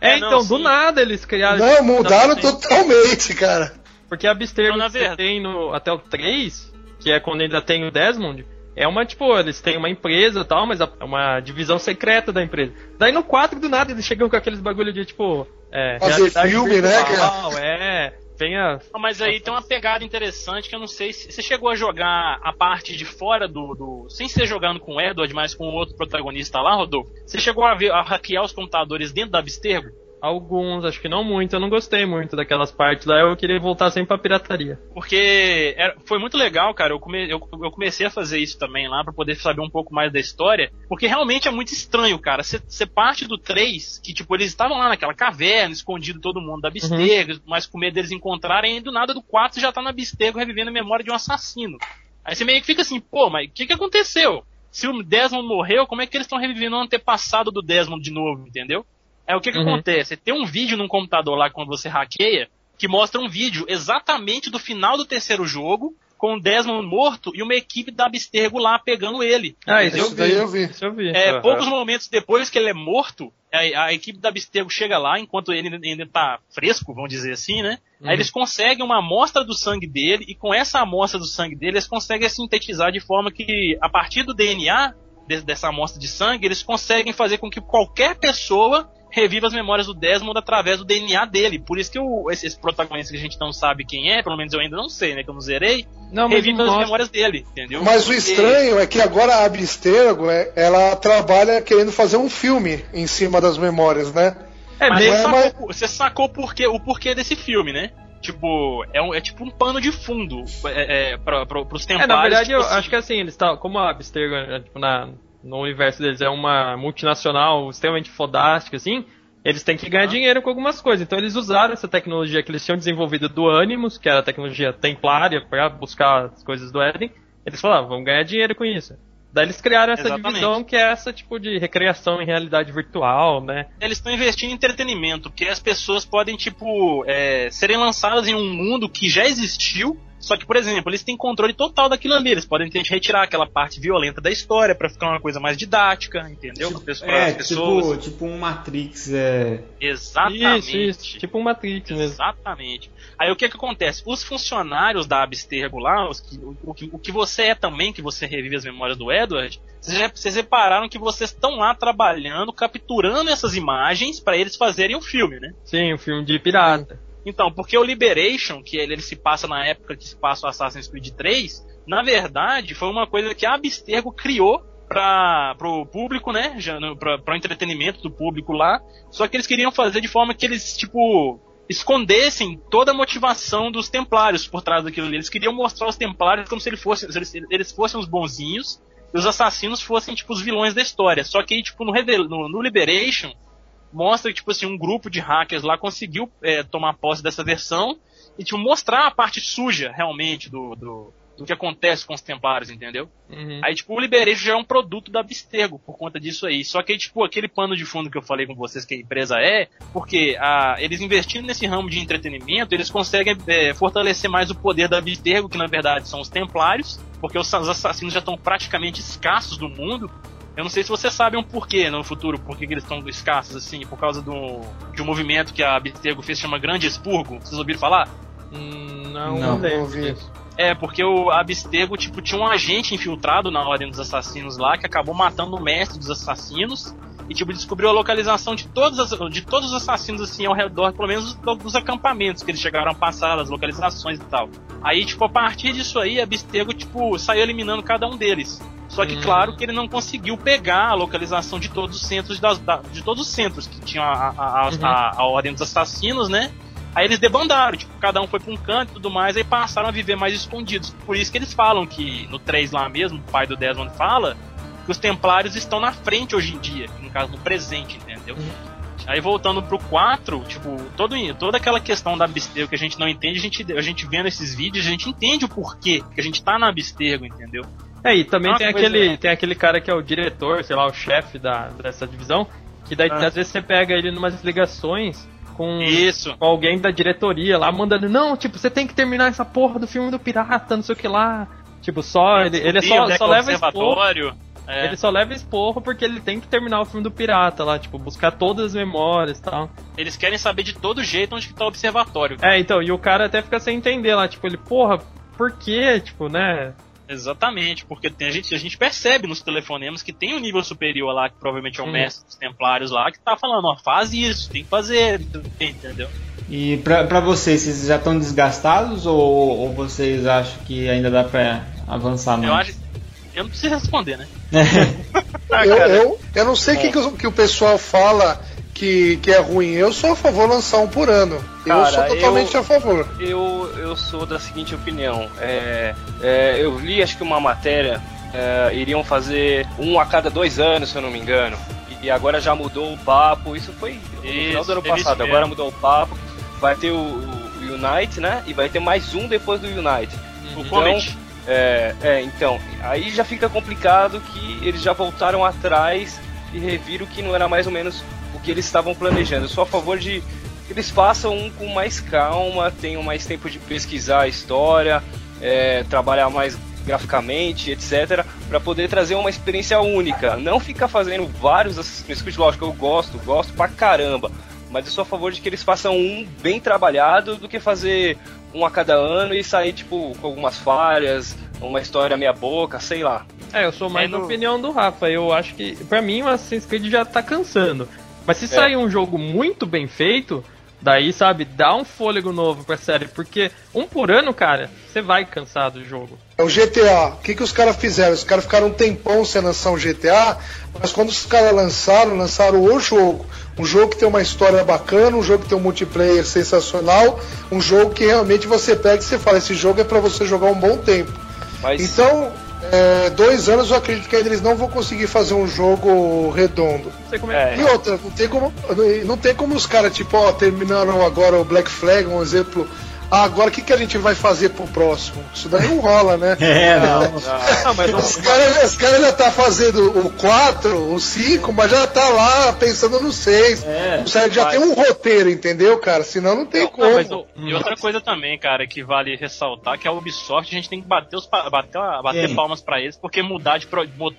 É, É, não, então, do sim. nada eles criaram. Não, mudaram totalmente, cara. Porque a Abstergo Não, que verdade- tem no, até o 3, que é quando ainda tem o Desmond, é uma, tipo, eles têm uma empresa e tal, mas é uma divisão secreta da empresa. Daí no 4, do nada, eles chegam com aqueles bagulho de, tipo... É, Fazer filme, né, virtual, É, Não, Mas aí tem uma pegada interessante que eu não sei se você chegou a jogar a parte de fora do. do- sem ser jogando com o Edward, mas com o outro protagonista lá, Rodolfo. Você chegou a ver a hackear os computadores dentro da Abstergo? Alguns, acho que não muito, eu não gostei muito daquelas partes lá, eu queria voltar sempre pra pirataria. Porque era- foi muito legal, cara. Eu, come- eu- eu comecei a fazer isso também lá pra poder saber um pouco mais da história. Porque realmente é muito estranho, cara. Você parte do 3, que tipo, eles estavam lá naquela caverna, escondido todo mundo da Abstergo, mas com medo deles encontrarem, e do nada do 4 você já tá na Abstergo revivendo a memória de um assassino. Aí você meio que fica assim, pô, mas o que, que aconteceu? Se o Desmond morreu, como é que eles estão revivendo o antepassado do Desmond de novo, entendeu? Aí o que, que Uhum. acontece? Tem um vídeo num computador lá quando você hackeia que mostra um vídeo exatamente do final do terceiro jogo com o Desmond morto e uma equipe da Abstergo lá pegando ele. Ah, isso? Isso daí eu vi. Isso eu vi. É, Aham. poucos momentos depois que ele é morto, a, a equipe da Abstergo chega lá, enquanto ele ainda- ainda tá fresco, vamos dizer assim, né? Uhum. Aí eles conseguem uma amostra do sangue dele, e com essa amostra do sangue dele, eles conseguem sintetizar de forma que, a partir do DNA de- dessa amostra de sangue, eles conseguem fazer com que qualquer pessoa reviva as memórias do Desmond através do DNA dele. Por isso que o, esse, esse protagonista que a gente não sabe quem é, pelo menos eu ainda não sei, né? Que eu não zerei, Não, mas revive as mostra- memórias dele, entendeu? Mas o Porque- estranho é que agora a Abstergo, é, ela trabalha querendo fazer um filme em cima das memórias, né? É, Mas meio- você, mas- sacou, você sacou porquê, o porquê desse filme, né? Tipo, é, um, é tipo um pano de fundo é, é, pra, pra, pros É, templários. na verdade, tipo eu assim. acho que assim, eles estão. Como a Abstergo, é, tipo, na, no universo deles é uma multinacional extremamente fodástica, assim, eles têm que ganhar dinheiro com algumas coisas. Então eles usaram essa tecnologia que eles tinham desenvolvido do Animus, que era a tecnologia templária, pra buscar as coisas do Éden. Eles falaram, vamos ganhar dinheiro com isso. Daí eles criaram essa Exatamente. divisão que é essa tipo de recriação em realidade virtual, né? Eles estão investindo em entretenimento, porque as pessoas podem, tipo, é, serem lançadas em um mundo que já existiu. Só que, por exemplo, eles têm controle total daquilo ali. Eles podem tentar retirar aquela parte violenta da história pra ficar uma coisa mais didática, entendeu? Para as É, pessoas. tipo, tipo um Matrix, é... Exatamente. Isso, isso. Tipo um Matrix mesmo. Exatamente. Aí o que que acontece? Os funcionários da Abstergo lá, os que- o, o que, o que você é também, que você revive as memórias do Edward, vocês, já, vocês repararam que vocês estão lá trabalhando, capturando essas imagens para eles fazerem o filme, né? Sim, um filme de pirata. Então, porque o Liberation, que ele, ele se passa na época que se passa o Assassin's Creed 3, na verdade foi uma coisa que a Abstergo criou para o público, né? Para o entretenimento do público lá. Só que eles queriam fazer de forma que eles, tipo, escondessem toda a motivação dos templários por trás daquilo ali. Eles queriam mostrar os templários como se eles fossem, se eles, eles fossem os bonzinhos e os assassinos fossem, tipo, os vilões da história. Só que, tipo, no, no, no Liberation, mostra que, tipo assim, um grupo de hackers lá conseguiu é, tomar posse dessa versão e, tipo, mostrar a parte suja, realmente, do, do, do que acontece com os templários, entendeu? Uhum. Aí, tipo, o Liberation já é um produto da Abstergo por conta disso aí. Só que, tipo, aquele pano de fundo que eu falei com vocês que a empresa é, porque a, eles investindo nesse ramo de entretenimento, eles conseguem é, fortalecer mais o poder da Abstergo, que na verdade são os templários, porque os, os assassinos já estão praticamente escassos no mundo. Eu não sei se vocês sabem um porquê no futuro, por que que eles estão escassos assim, por causa do, de um movimento que a Abstergo fez, chama Grande Expurgo. Vocês ouviram falar? Hum, não, Não. não, lembro Não vi. disso. É, porque o Abstergo, tipo, tinha um agente infiltrado na Ordem dos Assassinos lá, que acabou matando o mestre dos assassinos, e, tipo, descobriu a localização de todos, as, de todos os assassinos, assim, ao redor, pelo menos dos, dos acampamentos que eles chegaram a passar, as localizações e tal. Aí, tipo, a partir disso aí, Abstergo, tipo, saiu eliminando cada um deles. Só que, Hum. claro, que ele não conseguiu pegar a localização de todos os centros das, da- de todos os centros que tinham a, a, a, Uhum. a- Ordem dos Assassinos, né? Aí eles debandaram, tipo, cada um foi pra um canto e tudo mais, aí passaram a viver mais escondidos. Por isso que eles falam que, no 3 lá mesmo, o pai do Desmond fala, que os templários estão na frente hoje em dia, no caso, no presente, entendeu? Aí voltando pro 4, tipo, todo, toda aquela questão da Abstergo que a gente não entende, a gente, a gente vendo esses vídeos, a gente entende o porquê que a gente tá na Abstergo, entendeu? É, e também Uma tem aquele, tem aquele cara que é o diretor, sei lá, o chefe da, dessa divisão, que daí Ah. às vezes você pega ele numas ligações com, Isso. com alguém da diretoria lá, mandando, não, tipo, você tem que terminar essa porra do filme do pirata, não sei o que lá. Tipo, só, ele, ele é só, Descobrir só é leva é esporro. É. Ele só leva esporro porque ele tem que terminar o filme do pirata lá, tipo, buscar todas as memórias e tal. Eles querem saber de todo jeito onde que tá o observatório. É, então, e o cara até fica sem entender lá, tipo, ele, porra, por quê? Tipo, né? Exatamente, porque tem, a, gente, a gente percebe nos telefonemas que tem um nível superior lá, que provavelmente é o Hum. mestre dos templários lá, que tá falando, ó, faz isso, tem que fazer, entendeu? E pra, pra vocês, vocês já estão desgastados ou, ou vocês acham que ainda dá pra avançar mais? Eu acho. Eu não preciso responder, né? Ah, eu, cara. eu, eu não sei o que, que, o- que o pessoal fala que, que é ruim. Eu sou a favor de lançar um por ano. eu Cara, sou totalmente eu- a favor. Eu, eu sou da seguinte opinião. É, é, eu li, acho que uma matéria, é, iriam fazer um a cada dois anos, se eu não me engano. E agora já mudou o papo. Isso foi no final Isso, do ano passado. Agora mudou o papo. Vai ter o, o Unite, né? E vai ter mais um depois do Unite. O Então, Comet. É, é, então, aí já fica complicado que eles já voltaram atrás e reviram que não era mais ou menos o que eles estavam planejando. Eu sou a favor de que eles façam um com mais calma, tenham mais tempo de pesquisar a história, é, trabalhar mais graficamente, etc, para poder trazer uma experiência única. Não ficar fazendo vários Assassin's Creed, lógico, eu gosto, gosto pra caramba. Mas eu sou a favor de que eles façam um bem trabalhado do que fazer um a cada ano e sair, tipo, com algumas falhas, uma história meia boca, sei lá. É, eu sou mais É da no- opinião do Rafa. Eu acho que, pra mim, o Assassin's Creed já tá cansando. Mas se sair um jogo muito bem feito, daí, sabe, dá um fôlego novo pra série. Porque um por ano, cara, você vai cansar do jogo. É o GTA. O que, que os caras fizeram? Os caras ficaram um tempão sem lançar um GTA, mas quando os caras lançaram, lançaram o jogo. Um jogo que tem uma história bacana, um jogo que tem um multiplayer sensacional, um jogo que realmente você pega e você fala, esse jogo é pra você jogar um bom tempo. Mas Então, é, dois anos eu acredito que ainda eles não vão conseguir fazer um jogo redondo. Não sei como é. É. E outra, não tem como, não tem como os caras, tipo, ó, terminaram agora o Black Flag, um exemplo. Ah, agora o que, que a gente vai fazer pro próximo? Isso daí não rola, né? É, não. Não, mas Os caras os caras já tá fazendo o 4, o 5, mas já tá lá pensando no 6. É. O Sérgio já Mas- tem um roteiro, entendeu, cara? Senão não tem como. Não, mas o- E outra coisa também, cara, que vale ressaltar, que a Ubisoft, a gente tem que bater, os, bater, bater palmas pra eles, porque mudar de,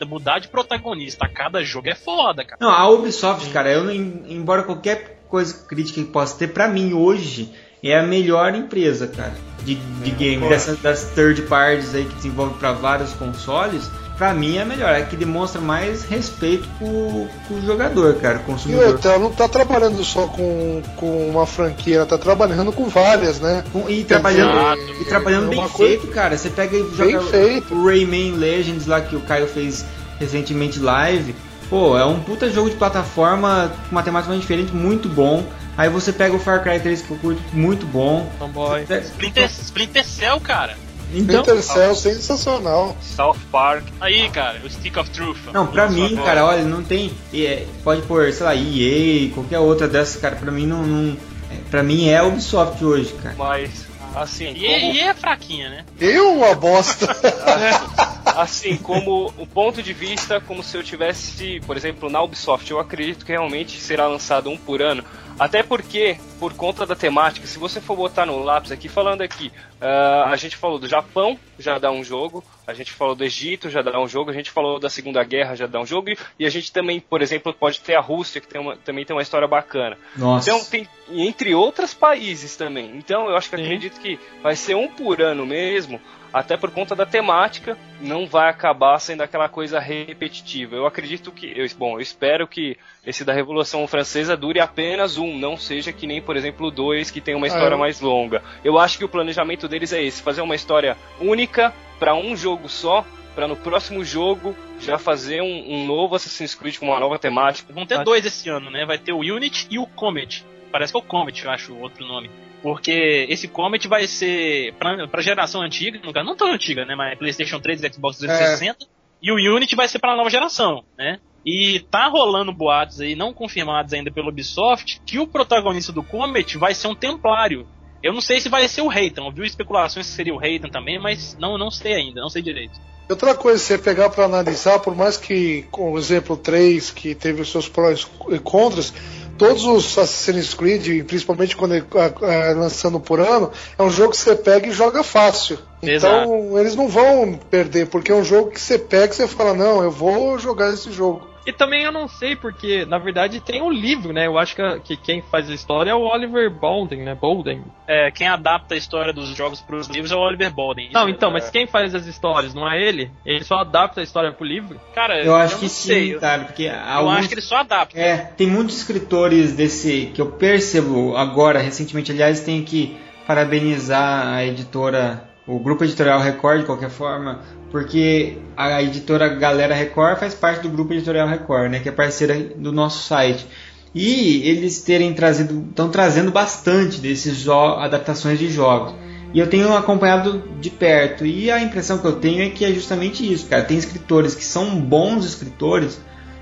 mudar de protagonista a cada jogo é foda, cara. Não, a Ubisoft, cara, eu, não- embora qualquer coisa crítica que possa ter, pra mim hoje é a melhor empresa, cara, de, de game, dessas das third parties aí que desenvolve pra vários consoles. Pra mim é a melhor, é a que demonstra mais respeito com, com o jogador, cara, o E consumidor. outra, ela não tá trabalhando só com, com uma franquia, ela tá trabalhando com várias, né? Com- E trabalhando, Exato. e trabalhando É bem feito, cara. Você pega e Bem joga feito. o Rayman Legends lá que o Caio fez recentemente live. Pô, é um puta jogo de plataforma com uma temática diferente, muito bom. Aí você pega o Far Cry 3 que eu curto, muito bom. Fanboy. Splinter, Splinter Cell, cara. Então, Splinter Cell, sensacional. South Park, Aí, cara, o Stick of Truth. não, pra mim, cara, olha, não tem. é, pode pôr, sei lá, EA, qualquer outra dessas, cara, pra mim não. não é, pra mim é Ubisoft hoje, cara. mas assim, E, como, e é fraquinha, né? Eu, uma bosta. assim, como o ponto de vista, como se eu tivesse, por exemplo, na Ubisoft, eu acredito que realmente será lançado um por ano. Até porque, por conta da temática, se você for botar no lápis aqui, falando aqui, uh, a gente falou do Japão, já dá um jogo, a gente falou do Egito, já dá um jogo, a gente falou da Segunda Guerra, já dá um jogo, e a gente também, por exemplo, pode ter a Rússia, que tem uma, também tem uma história bacana. Nossa. Então, tem, entre outros países também. Então, eu acho que acredito que vai ser um por ano mesmo, até por conta da temática, não vai acabar sendo aquela coisa repetitiva. Eu acredito que, eu, bom, eu espero que esse da Revolução Francesa dure apenas um, não seja que nem, por exemplo, dois, que tem uma história Ah, eu- mais longa. Eu acho que o planejamento deles é esse, fazer uma história única para um jogo só, para no próximo jogo já fazer um, um novo Assassin's Creed com uma nova temática. Vão ter dois esse ano, né? Vai ter o Unity e o Comet. Parece que é o Comet, eu acho, o outro nome. Porque esse Comet vai ser pra, pra geração antiga, no caso, não tão antiga, né? Mas PlayStation 3 e Xbox 360. E o Unity vai ser pra nova geração, né? E tá rolando boatos aí, não confirmados ainda pelo Ubisoft, que o protagonista do Comet vai ser um templário. Eu não sei se vai ser o Reitan, ouviu especulações que seria o Reitan também, mas não, não sei ainda, não sei direito. Outra coisa, se você pegar para analisar, por mais que, com o exemplo 3, que teve os seus prós e contras, todos os Assassin's Creed, principalmente quando ele é lançando por ano, é um jogo que você pega e joga fácil. Exato. Então eles não vão perder, porque é um jogo que você pega e você fala, não, eu vou jogar esse jogo. E também eu não sei, porque na verdade tem um livro, né? Eu acho que, que quem faz a história é o Oliver Bolden, né? Bolden. É, quem adapta a história dos jogos para os livros é o Oliver Bolden. Não, então, mas quem faz as histórias, não é ele? Ele só adapta a história pro livro? Cara, Eu acho que não sei. sim, eu- cara, porque Eu alguns... acho que ele só adapta. É, tem muitos escritores desse que eu percebo agora, recentemente, aliás, tenho que parabenizar a editora, o grupo editorial Record, de qualquer forma, porque a editora Galera Record faz parte do grupo editorial Record, né, que é parceira do nosso site. E eles terem trazido, estão trazendo bastante desses adaptações de jogos. E eu tenho acompanhado de perto. E a impressão que eu tenho é que é justamente isso, cara. Tem escritores que são bons escritores,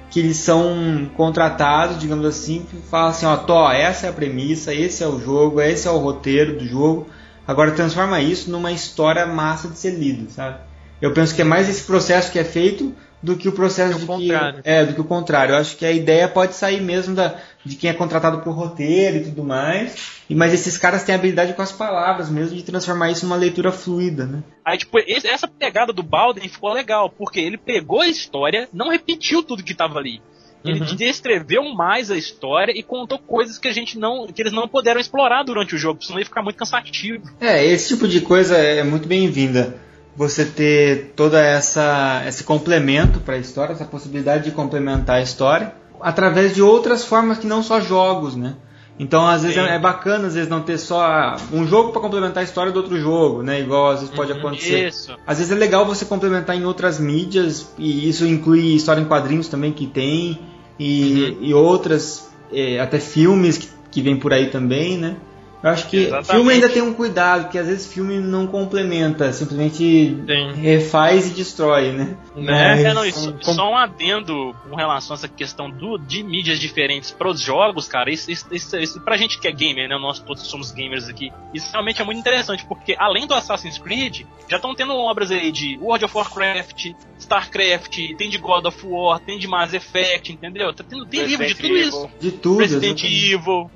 que eles são contratados, digamos assim, que falam assim, ó, Tó, essa é a premissa, esse é o jogo, esse é o roteiro do jogo. Agora transforma isso numa história massa de ser lida, sabe? Eu penso que é mais esse processo que é feito do que o processo de que contrário. é do que o contrário. Eu acho que a ideia pode sair mesmo da, de quem é contratado por roteiro e tudo mais. E mas esses caras têm habilidade com as palavras mesmo de transformar isso numa leitura fluida, né? Aí, tipo, esse- essa pegada do Balden ficou legal, porque ele pegou a história, não repetiu tudo que tava ali. Ele Uhum. descreveu mais a história e contou coisas que a gente não. que eles não puderam explorar durante o jogo, senão ia ficar muito cansativo. É, esse tipo de coisa é muito bem-vinda. Você ter toda essa esse complemento para a história, essa possibilidade de complementar a história através de outras formas que não só jogos, né? Então, às vezes Sim. é bacana às vezes não ter só um jogo para complementar a história do outro jogo, né? Igual às vezes pode acontecer. Isso. Às vezes é legal você complementar em outras mídias, e isso inclui história em quadrinhos também que tem, e, e outras, eh, até filmes que, que vem por aí também, né? Eu acho que Exatamente. filme ainda tem um cuidado, porque às vezes filme não complementa, simplesmente Tem. refaz e destrói, né? Né? É, não, e com- só, um adendo com relação a essa questão do, de mídias diferentes pros jogos, cara, isso, isso, isso, isso pra gente que é gamer, né? Nós todos somos gamers aqui. Isso realmente é muito interessante, porque além do Assassin's Creed, já estão tendo obras aí de World of Warcraft, StarCraft, tem de God of War, tem de Mass Effect, entendeu? Tá tendo, tem livro de tudo Resident isso. De tudo. Resident exatamente. Evil.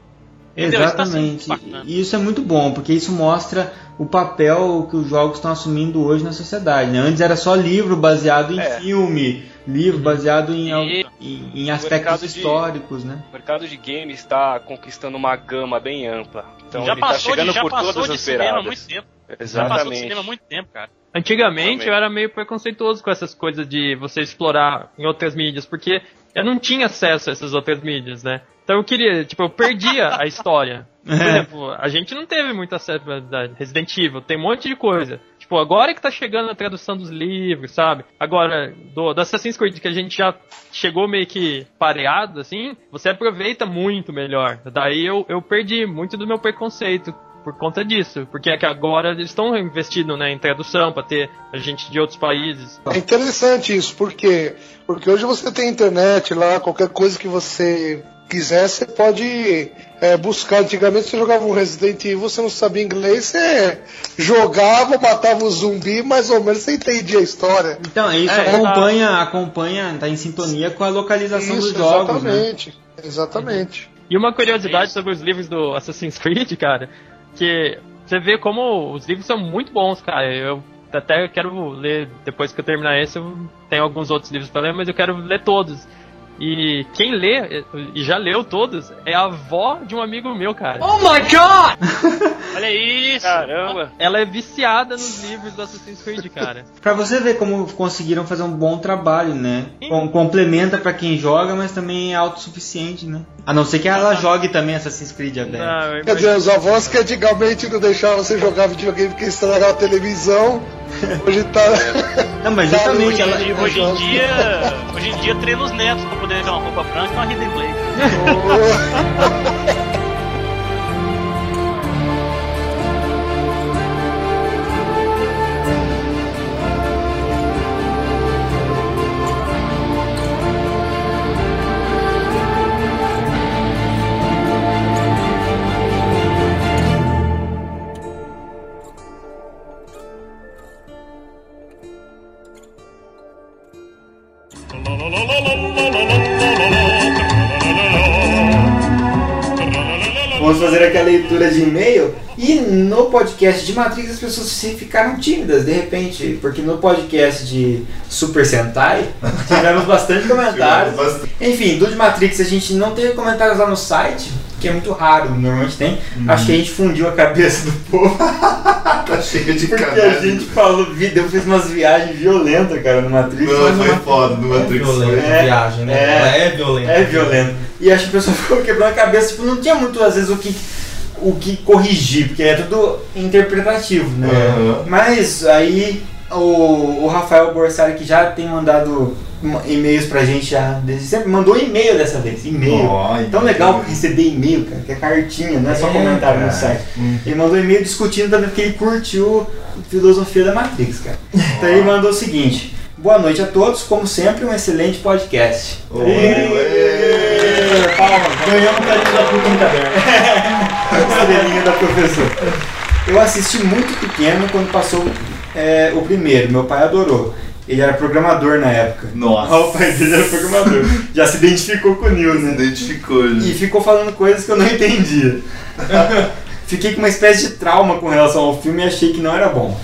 Exatamente. bacana. E isso é muito bom, porque isso mostra o papel que os jogos estão assumindo hoje na sociedade. né? Antes era só livro baseado em É. filme, livro baseado em, Isso. em, em aspectos mercado de- históricos, né? O mercado de games está conquistando uma gama bem ampla. Então já ele está passou, chegando de, já por passou todas de as cinema há beiradas. muito tempo. Já passou de Exatamente. cinema há muito tempo, cara. Antigamente eu era meio preconceituoso com essas coisas de você explorar em outras mídias, porque eu não tinha acesso a essas outras mídias, né? Então eu queria, tipo, eu perdia a história. Por É. exemplo, a gente não teve muito acesso verdade. Resident Evil, tem um monte de coisa. Tipo, agora que tá chegando a tradução dos livros, sabe? Agora, do, do Assassin's Creed, que a gente já chegou meio que pareado, assim, você aproveita muito melhor. Daí eu, eu perdi muito do meu preconceito por conta disso. Porque é que agora eles estão investindo né, em tradução pra ter a gente de outros países. É interessante isso, por quê? Porque hoje você tem internet lá, qualquer coisa que você quiser, você pode é, buscar. Antigamente você jogava um Resident Evil, você não sabia inglês, você jogava, matava o zumbi, mais ou menos você entendia a história. Então, isso É, acompanha, acompanha, tá em sintonia com a localização Isso, dos jogos, né? exatamente. Exatamente. E uma curiosidade sobre os livros do Assassin's Creed, cara, que você vê como os livros são muito bons, cara. Eu até quero ler, depois que eu terminar esse, eu tenho alguns outros livros para ler, mas eu quero ler todos. E quem lê, e já leu todos, é a avó de um amigo meu, cara. Oh my god! Olha isso! Caramba! Ela é viciada nos livros do Assassin's Creed, cara. Pra você ver como conseguiram fazer um bom trabalho, né? Com- complementa pra quem joga, mas também é autossuficiente, né? A não ser que ela jogue também Assassin's Creed, a velha. Não, Quer dizer, os avós que antigamente não deixavam você jogar videogame porque estragava a televisão, hoje tá. Não, mas tá justamente Hoje, ela. em- hoje em dia, hoje em dia treina os netos pra poder ter uma roupa branca e uma Hidden Blade. podcast de Matrix as pessoas se ficaram tímidas de repente, porque no podcast de Super Sentai tivemos bastante comentários. Bastante. Enfim, do de Matrix a gente não teve comentários lá no site, que é muito raro, normalmente tem. Acho que a gente fundiu a cabeça do povo. Tá cheio de Porque a canais. gente falou, eu fiz umas viagens violentas, cara, no Matrix. Não, foi Matrix- foda no Matrix. violento, foi- É, viagem, né? é. Ela é violenta. É violento. E acho que o pessoal ficou quebrando a cabeça, tipo, não tinha muito, às vezes, o que, o que corrigir, porque é tudo interpretativo, né? Aham. Mas aí o, o Rafael Borsari, que já tem mandado ma- e-mails pra gente já, desde sempre, mandou e-mail dessa vez, e-mail. Tão legal receber e-mail, cara, que é cartinha, não é só É, comentário no cara. site. Hum. Ele mandou e-mail discutindo também porque ele curtiu filosofia da Matrix, cara. Então ele mandou o seguinte: Boa noite a todos, como sempre, um excelente podcast. Oi, Ganhamos o carinho da puta Estrelinha da professora. Eu assisti muito pequeno quando passou é, o primeiro, meu pai adorou. Ele era programador na época. Nossa. o pai dele era programador. Já se identificou com o Se né? identificou, E gente. ficou falando coisas que eu não entendia. Fiquei com uma espécie de trauma com relação ao filme e achei que não era bom.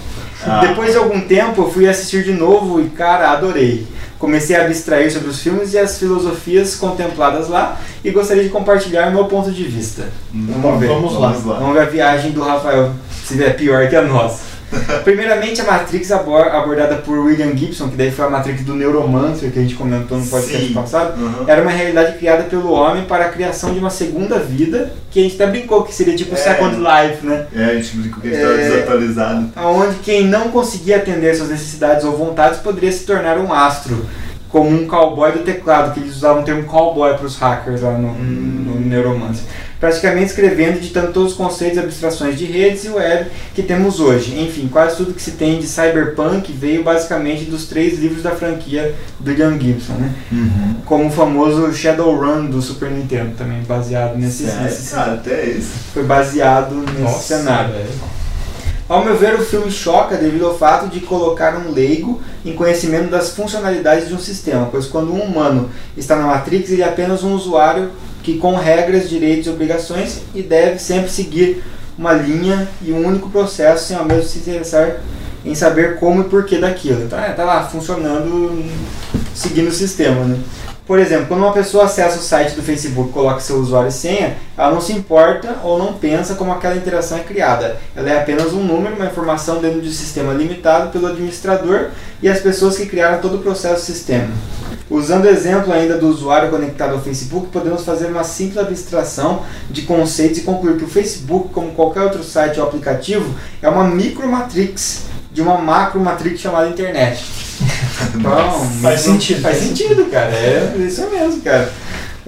Ah. Depois de algum tempo eu fui assistir de novo e, cara, adorei. Comecei a abstrair sobre os filmes e as filosofias contempladas lá e gostaria de compartilhar meu ponto de vista. Vamos ver. Vamos lá. Vamos lá. Vamos ver a viagem do Rafael, se é pior que a nossa. Primeiramente, a Matrix abor- abordada por William Gibson, que daí foi a Matrix do Neuromancer que a gente comentou no podcast Sim. passado, Uhum. era uma realidade criada pelo homem para a criação de uma segunda vida, que a gente até brincou que seria tipo É. Second Life, né? É, a gente brincou que a gente tava É. desatualizado. onde quem não conseguia atender suas necessidades ou vontades poderia se tornar um astro, como um cowboy do teclado, que eles usavam o termo cowboy para os hackers lá no, no Neuromancer. Praticamente escrevendo e ditando todos os conceitos e abstrações de redes e web que temos hoje. Enfim, quase tudo que se tem de cyberpunk veio basicamente dos três livros da franquia do William Gibson, né? Como o famoso Shadowrun do Super Nintendo, também baseado nesse, Sério, nesse cara, até isso. foi baseado nesse cenário. Ao meu ver, o filme choca devido ao fato de colocar um leigo em conhecimento das funcionalidades de um sistema, pois quando um humano está na Matrix, ele é apenas um usuário que com regras, direitos e obrigações e deve sempre seguir uma linha e um único processo sem ao mesmo se interessar em saber como e porquê daquilo. Então, é, tá lá funcionando, seguindo o sistema, né? Por exemplo, quando uma pessoa acessa o site do Facebook e coloca seu usuário e senha, ela não se importa ou não pensa como aquela interação é criada. Ela é apenas um número, uma informação dentro de um sistema limitado pelo administrador e as pessoas que criaram todo o processo do sistema. Usando o exemplo ainda do usuário conectado ao Facebook, podemos fazer uma simples abstração de conceitos e concluir que o Facebook, como qualquer outro site ou aplicativo, é uma micromatrix de uma macromatrix chamada internet. Então, Faz sentido. Faz sentido, cara. É isso mesmo, cara.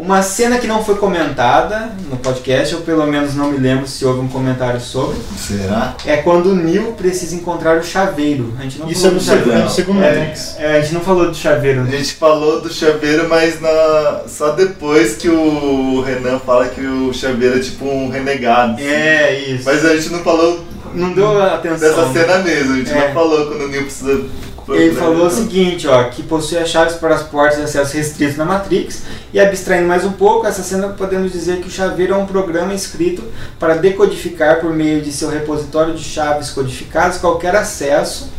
Uma cena que não foi comentada no podcast, ou pelo menos não me lembro se houve um comentário sobre, Será? é quando o Neo precisa encontrar o chaveiro. A gente não Isso é falou no do chaveiro. segundo, É, Matrix. é, a gente não falou do chaveiro. A gente falou do chaveiro, mas na... só depois que o Renan fala que o chaveiro é tipo um renegado. É, isso. Mas a gente não falou Não deu atenção. dessa cena mesmo, a gente É. não falou quando o Neil precisa Ele falou o seguinte, ó, que possui as chaves para as portas de acesso restritos na Matrix e abstraindo mais um pouco, essa cena podemos dizer que o chaveiro é um programa escrito para decodificar por meio de seu repositório de chaves codificadas qualquer acesso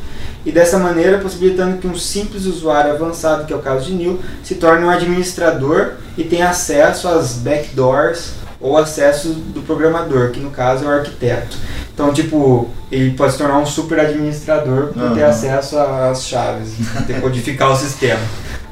e dessa maneira possibilitando que um simples usuário avançado, que é o caso de Neil, se torne um administrador e tenha acesso às backdoors ou acesso do programador, que no caso é o arquiteto. Então, tipo, ele pode se tornar um super administrador por ter Aham. acesso às chaves, decodificar o sistema.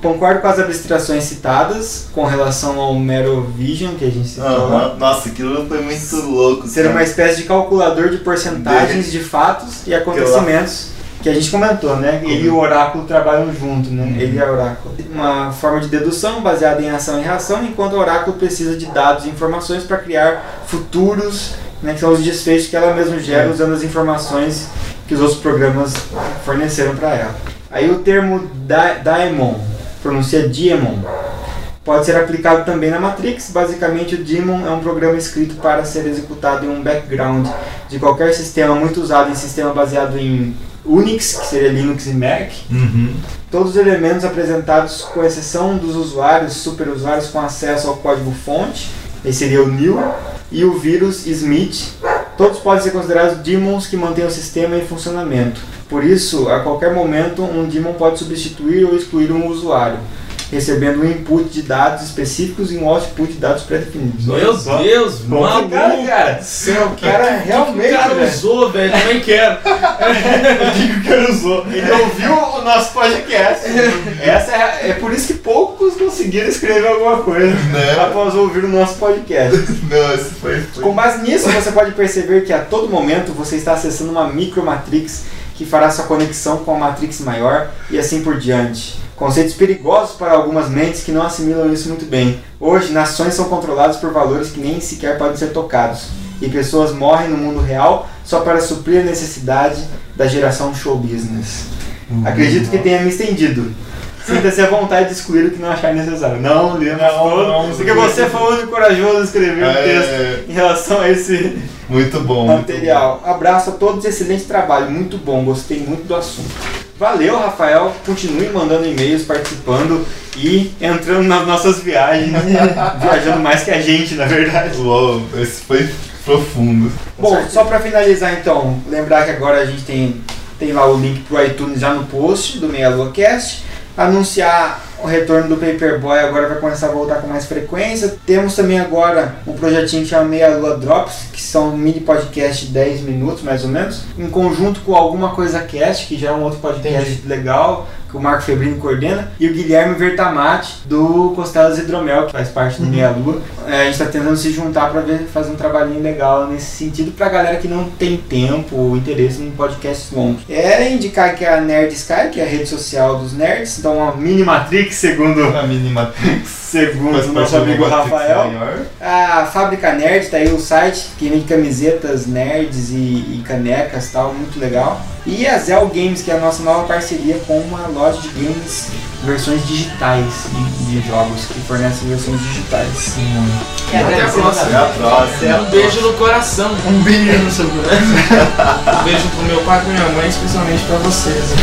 Concordo com as abstrações citadas com relação ao Mero Vision que a gente citou lá. Aham. Nossa, aquilo foi muito louco. Ser cara. uma espécie de calculador de porcentagens de fatos e acontecimentos que a gente comentou, né? Ele e o oráculo trabalham junto, né? Ele e o oráculo. Uma forma de dedução baseada em ação e reação, enquanto o oráculo precisa de dados e informações para criar futuros, né? Que são os desfechos que ela mesma gera usando as informações que os outros programas forneceram para ela. Aí o termo da daemon, pronuncia diemon, pode ser aplicado também na Matrix. Basicamente, o daemon é um programa escrito para ser executado em um background de qualquer sistema muito usado em sistema baseado em Unix, que seria Linux e Mac. Uhum. Todos os elementos apresentados, com exceção dos usuários, superusuários com acesso ao código-fonte, esse seria o new, e o vírus Smith, todos podem ser considerados daemons que mantêm o sistema em funcionamento. Por isso, a qualquer momento, um daemon pode substituir ou excluir um usuário, recebendo um input de dados específicos e um output de dados pré-definidos. Meu. Deus, Bom, maluco. cara, cara, Céu, o cara que- realmente, que o cara velho. usou, velho? Também quero. O que que o cara usou? Ele ouviu o nosso podcast. Essa é, é por isso que poucos conseguiram escrever alguma coisa após ouvir o nosso podcast. Não, foi. foi... Com base nisso, você pode perceber que a todo momento você está acessando uma micromatrix que fará sua conexão com a matrix maior e assim por diante. Conceitos perigosos para algumas mentes que não assimilam isso muito bem. Hoje, nações são controladas por valores que nem sequer podem ser tocados. E pessoas morrem no mundo real só para suprir a necessidade da geração show business. Acredito que tenha me estendido. Sinta-se à vontade de excluir o que não achar necessário. Não, lemos todo. não, porque você foi o único corajoso a escrever um É. texto em relação a esse Muito bom. muito material. Abraço a todos, excelente trabalho, muito bom, gostei muito do assunto. Valeu, Rafael. Continue mandando e-mails, participando e entrando nas nossas viagens. viajando mais que a gente, na verdade. Uou, esse foi profundo. Bom, só para finalizar então, lembrar que agora a gente tem, tem lá o link pro iTunes já no post do Meia Lua Cast. Anunciar o retorno do Paperboy agora vai começar a voltar com mais frequência. Temos também agora um projetinho que chama Meia Lua Drops, que são mini podcast de 10 minutos mais ou menos, em conjunto com alguma coisa cast, que já é um outro podcast legal, que o Marco Febrini coordena, e o Guilherme Vertamati, do Costelas Hidromel, que faz parte do Meia Lua. É, a gente está tentando se juntar para fazer um trabalhinho legal nesse sentido para galera que não tem tempo ou interesse em podcasts longos. É indicar que a Nerd Sky, que é a rede social dos nerds, dá uma mini Matrix, segundo a mini Matrix, segundo o nosso amigo Rafael. A Fábrica Nerd, tá aí o site, que vende camisetas nerds e, e canecas e tal, muito legal. E a Zell Games, que é a nossa nova parceria com uma loja de games, versões digitais de, de jogos, que fornecem versões digitais. Até a próxima. Até a próxima. Um beijo no coração. Um beijo no seu coração. um beijo pro meu pai e pra minha mãe, especialmente pra vocês.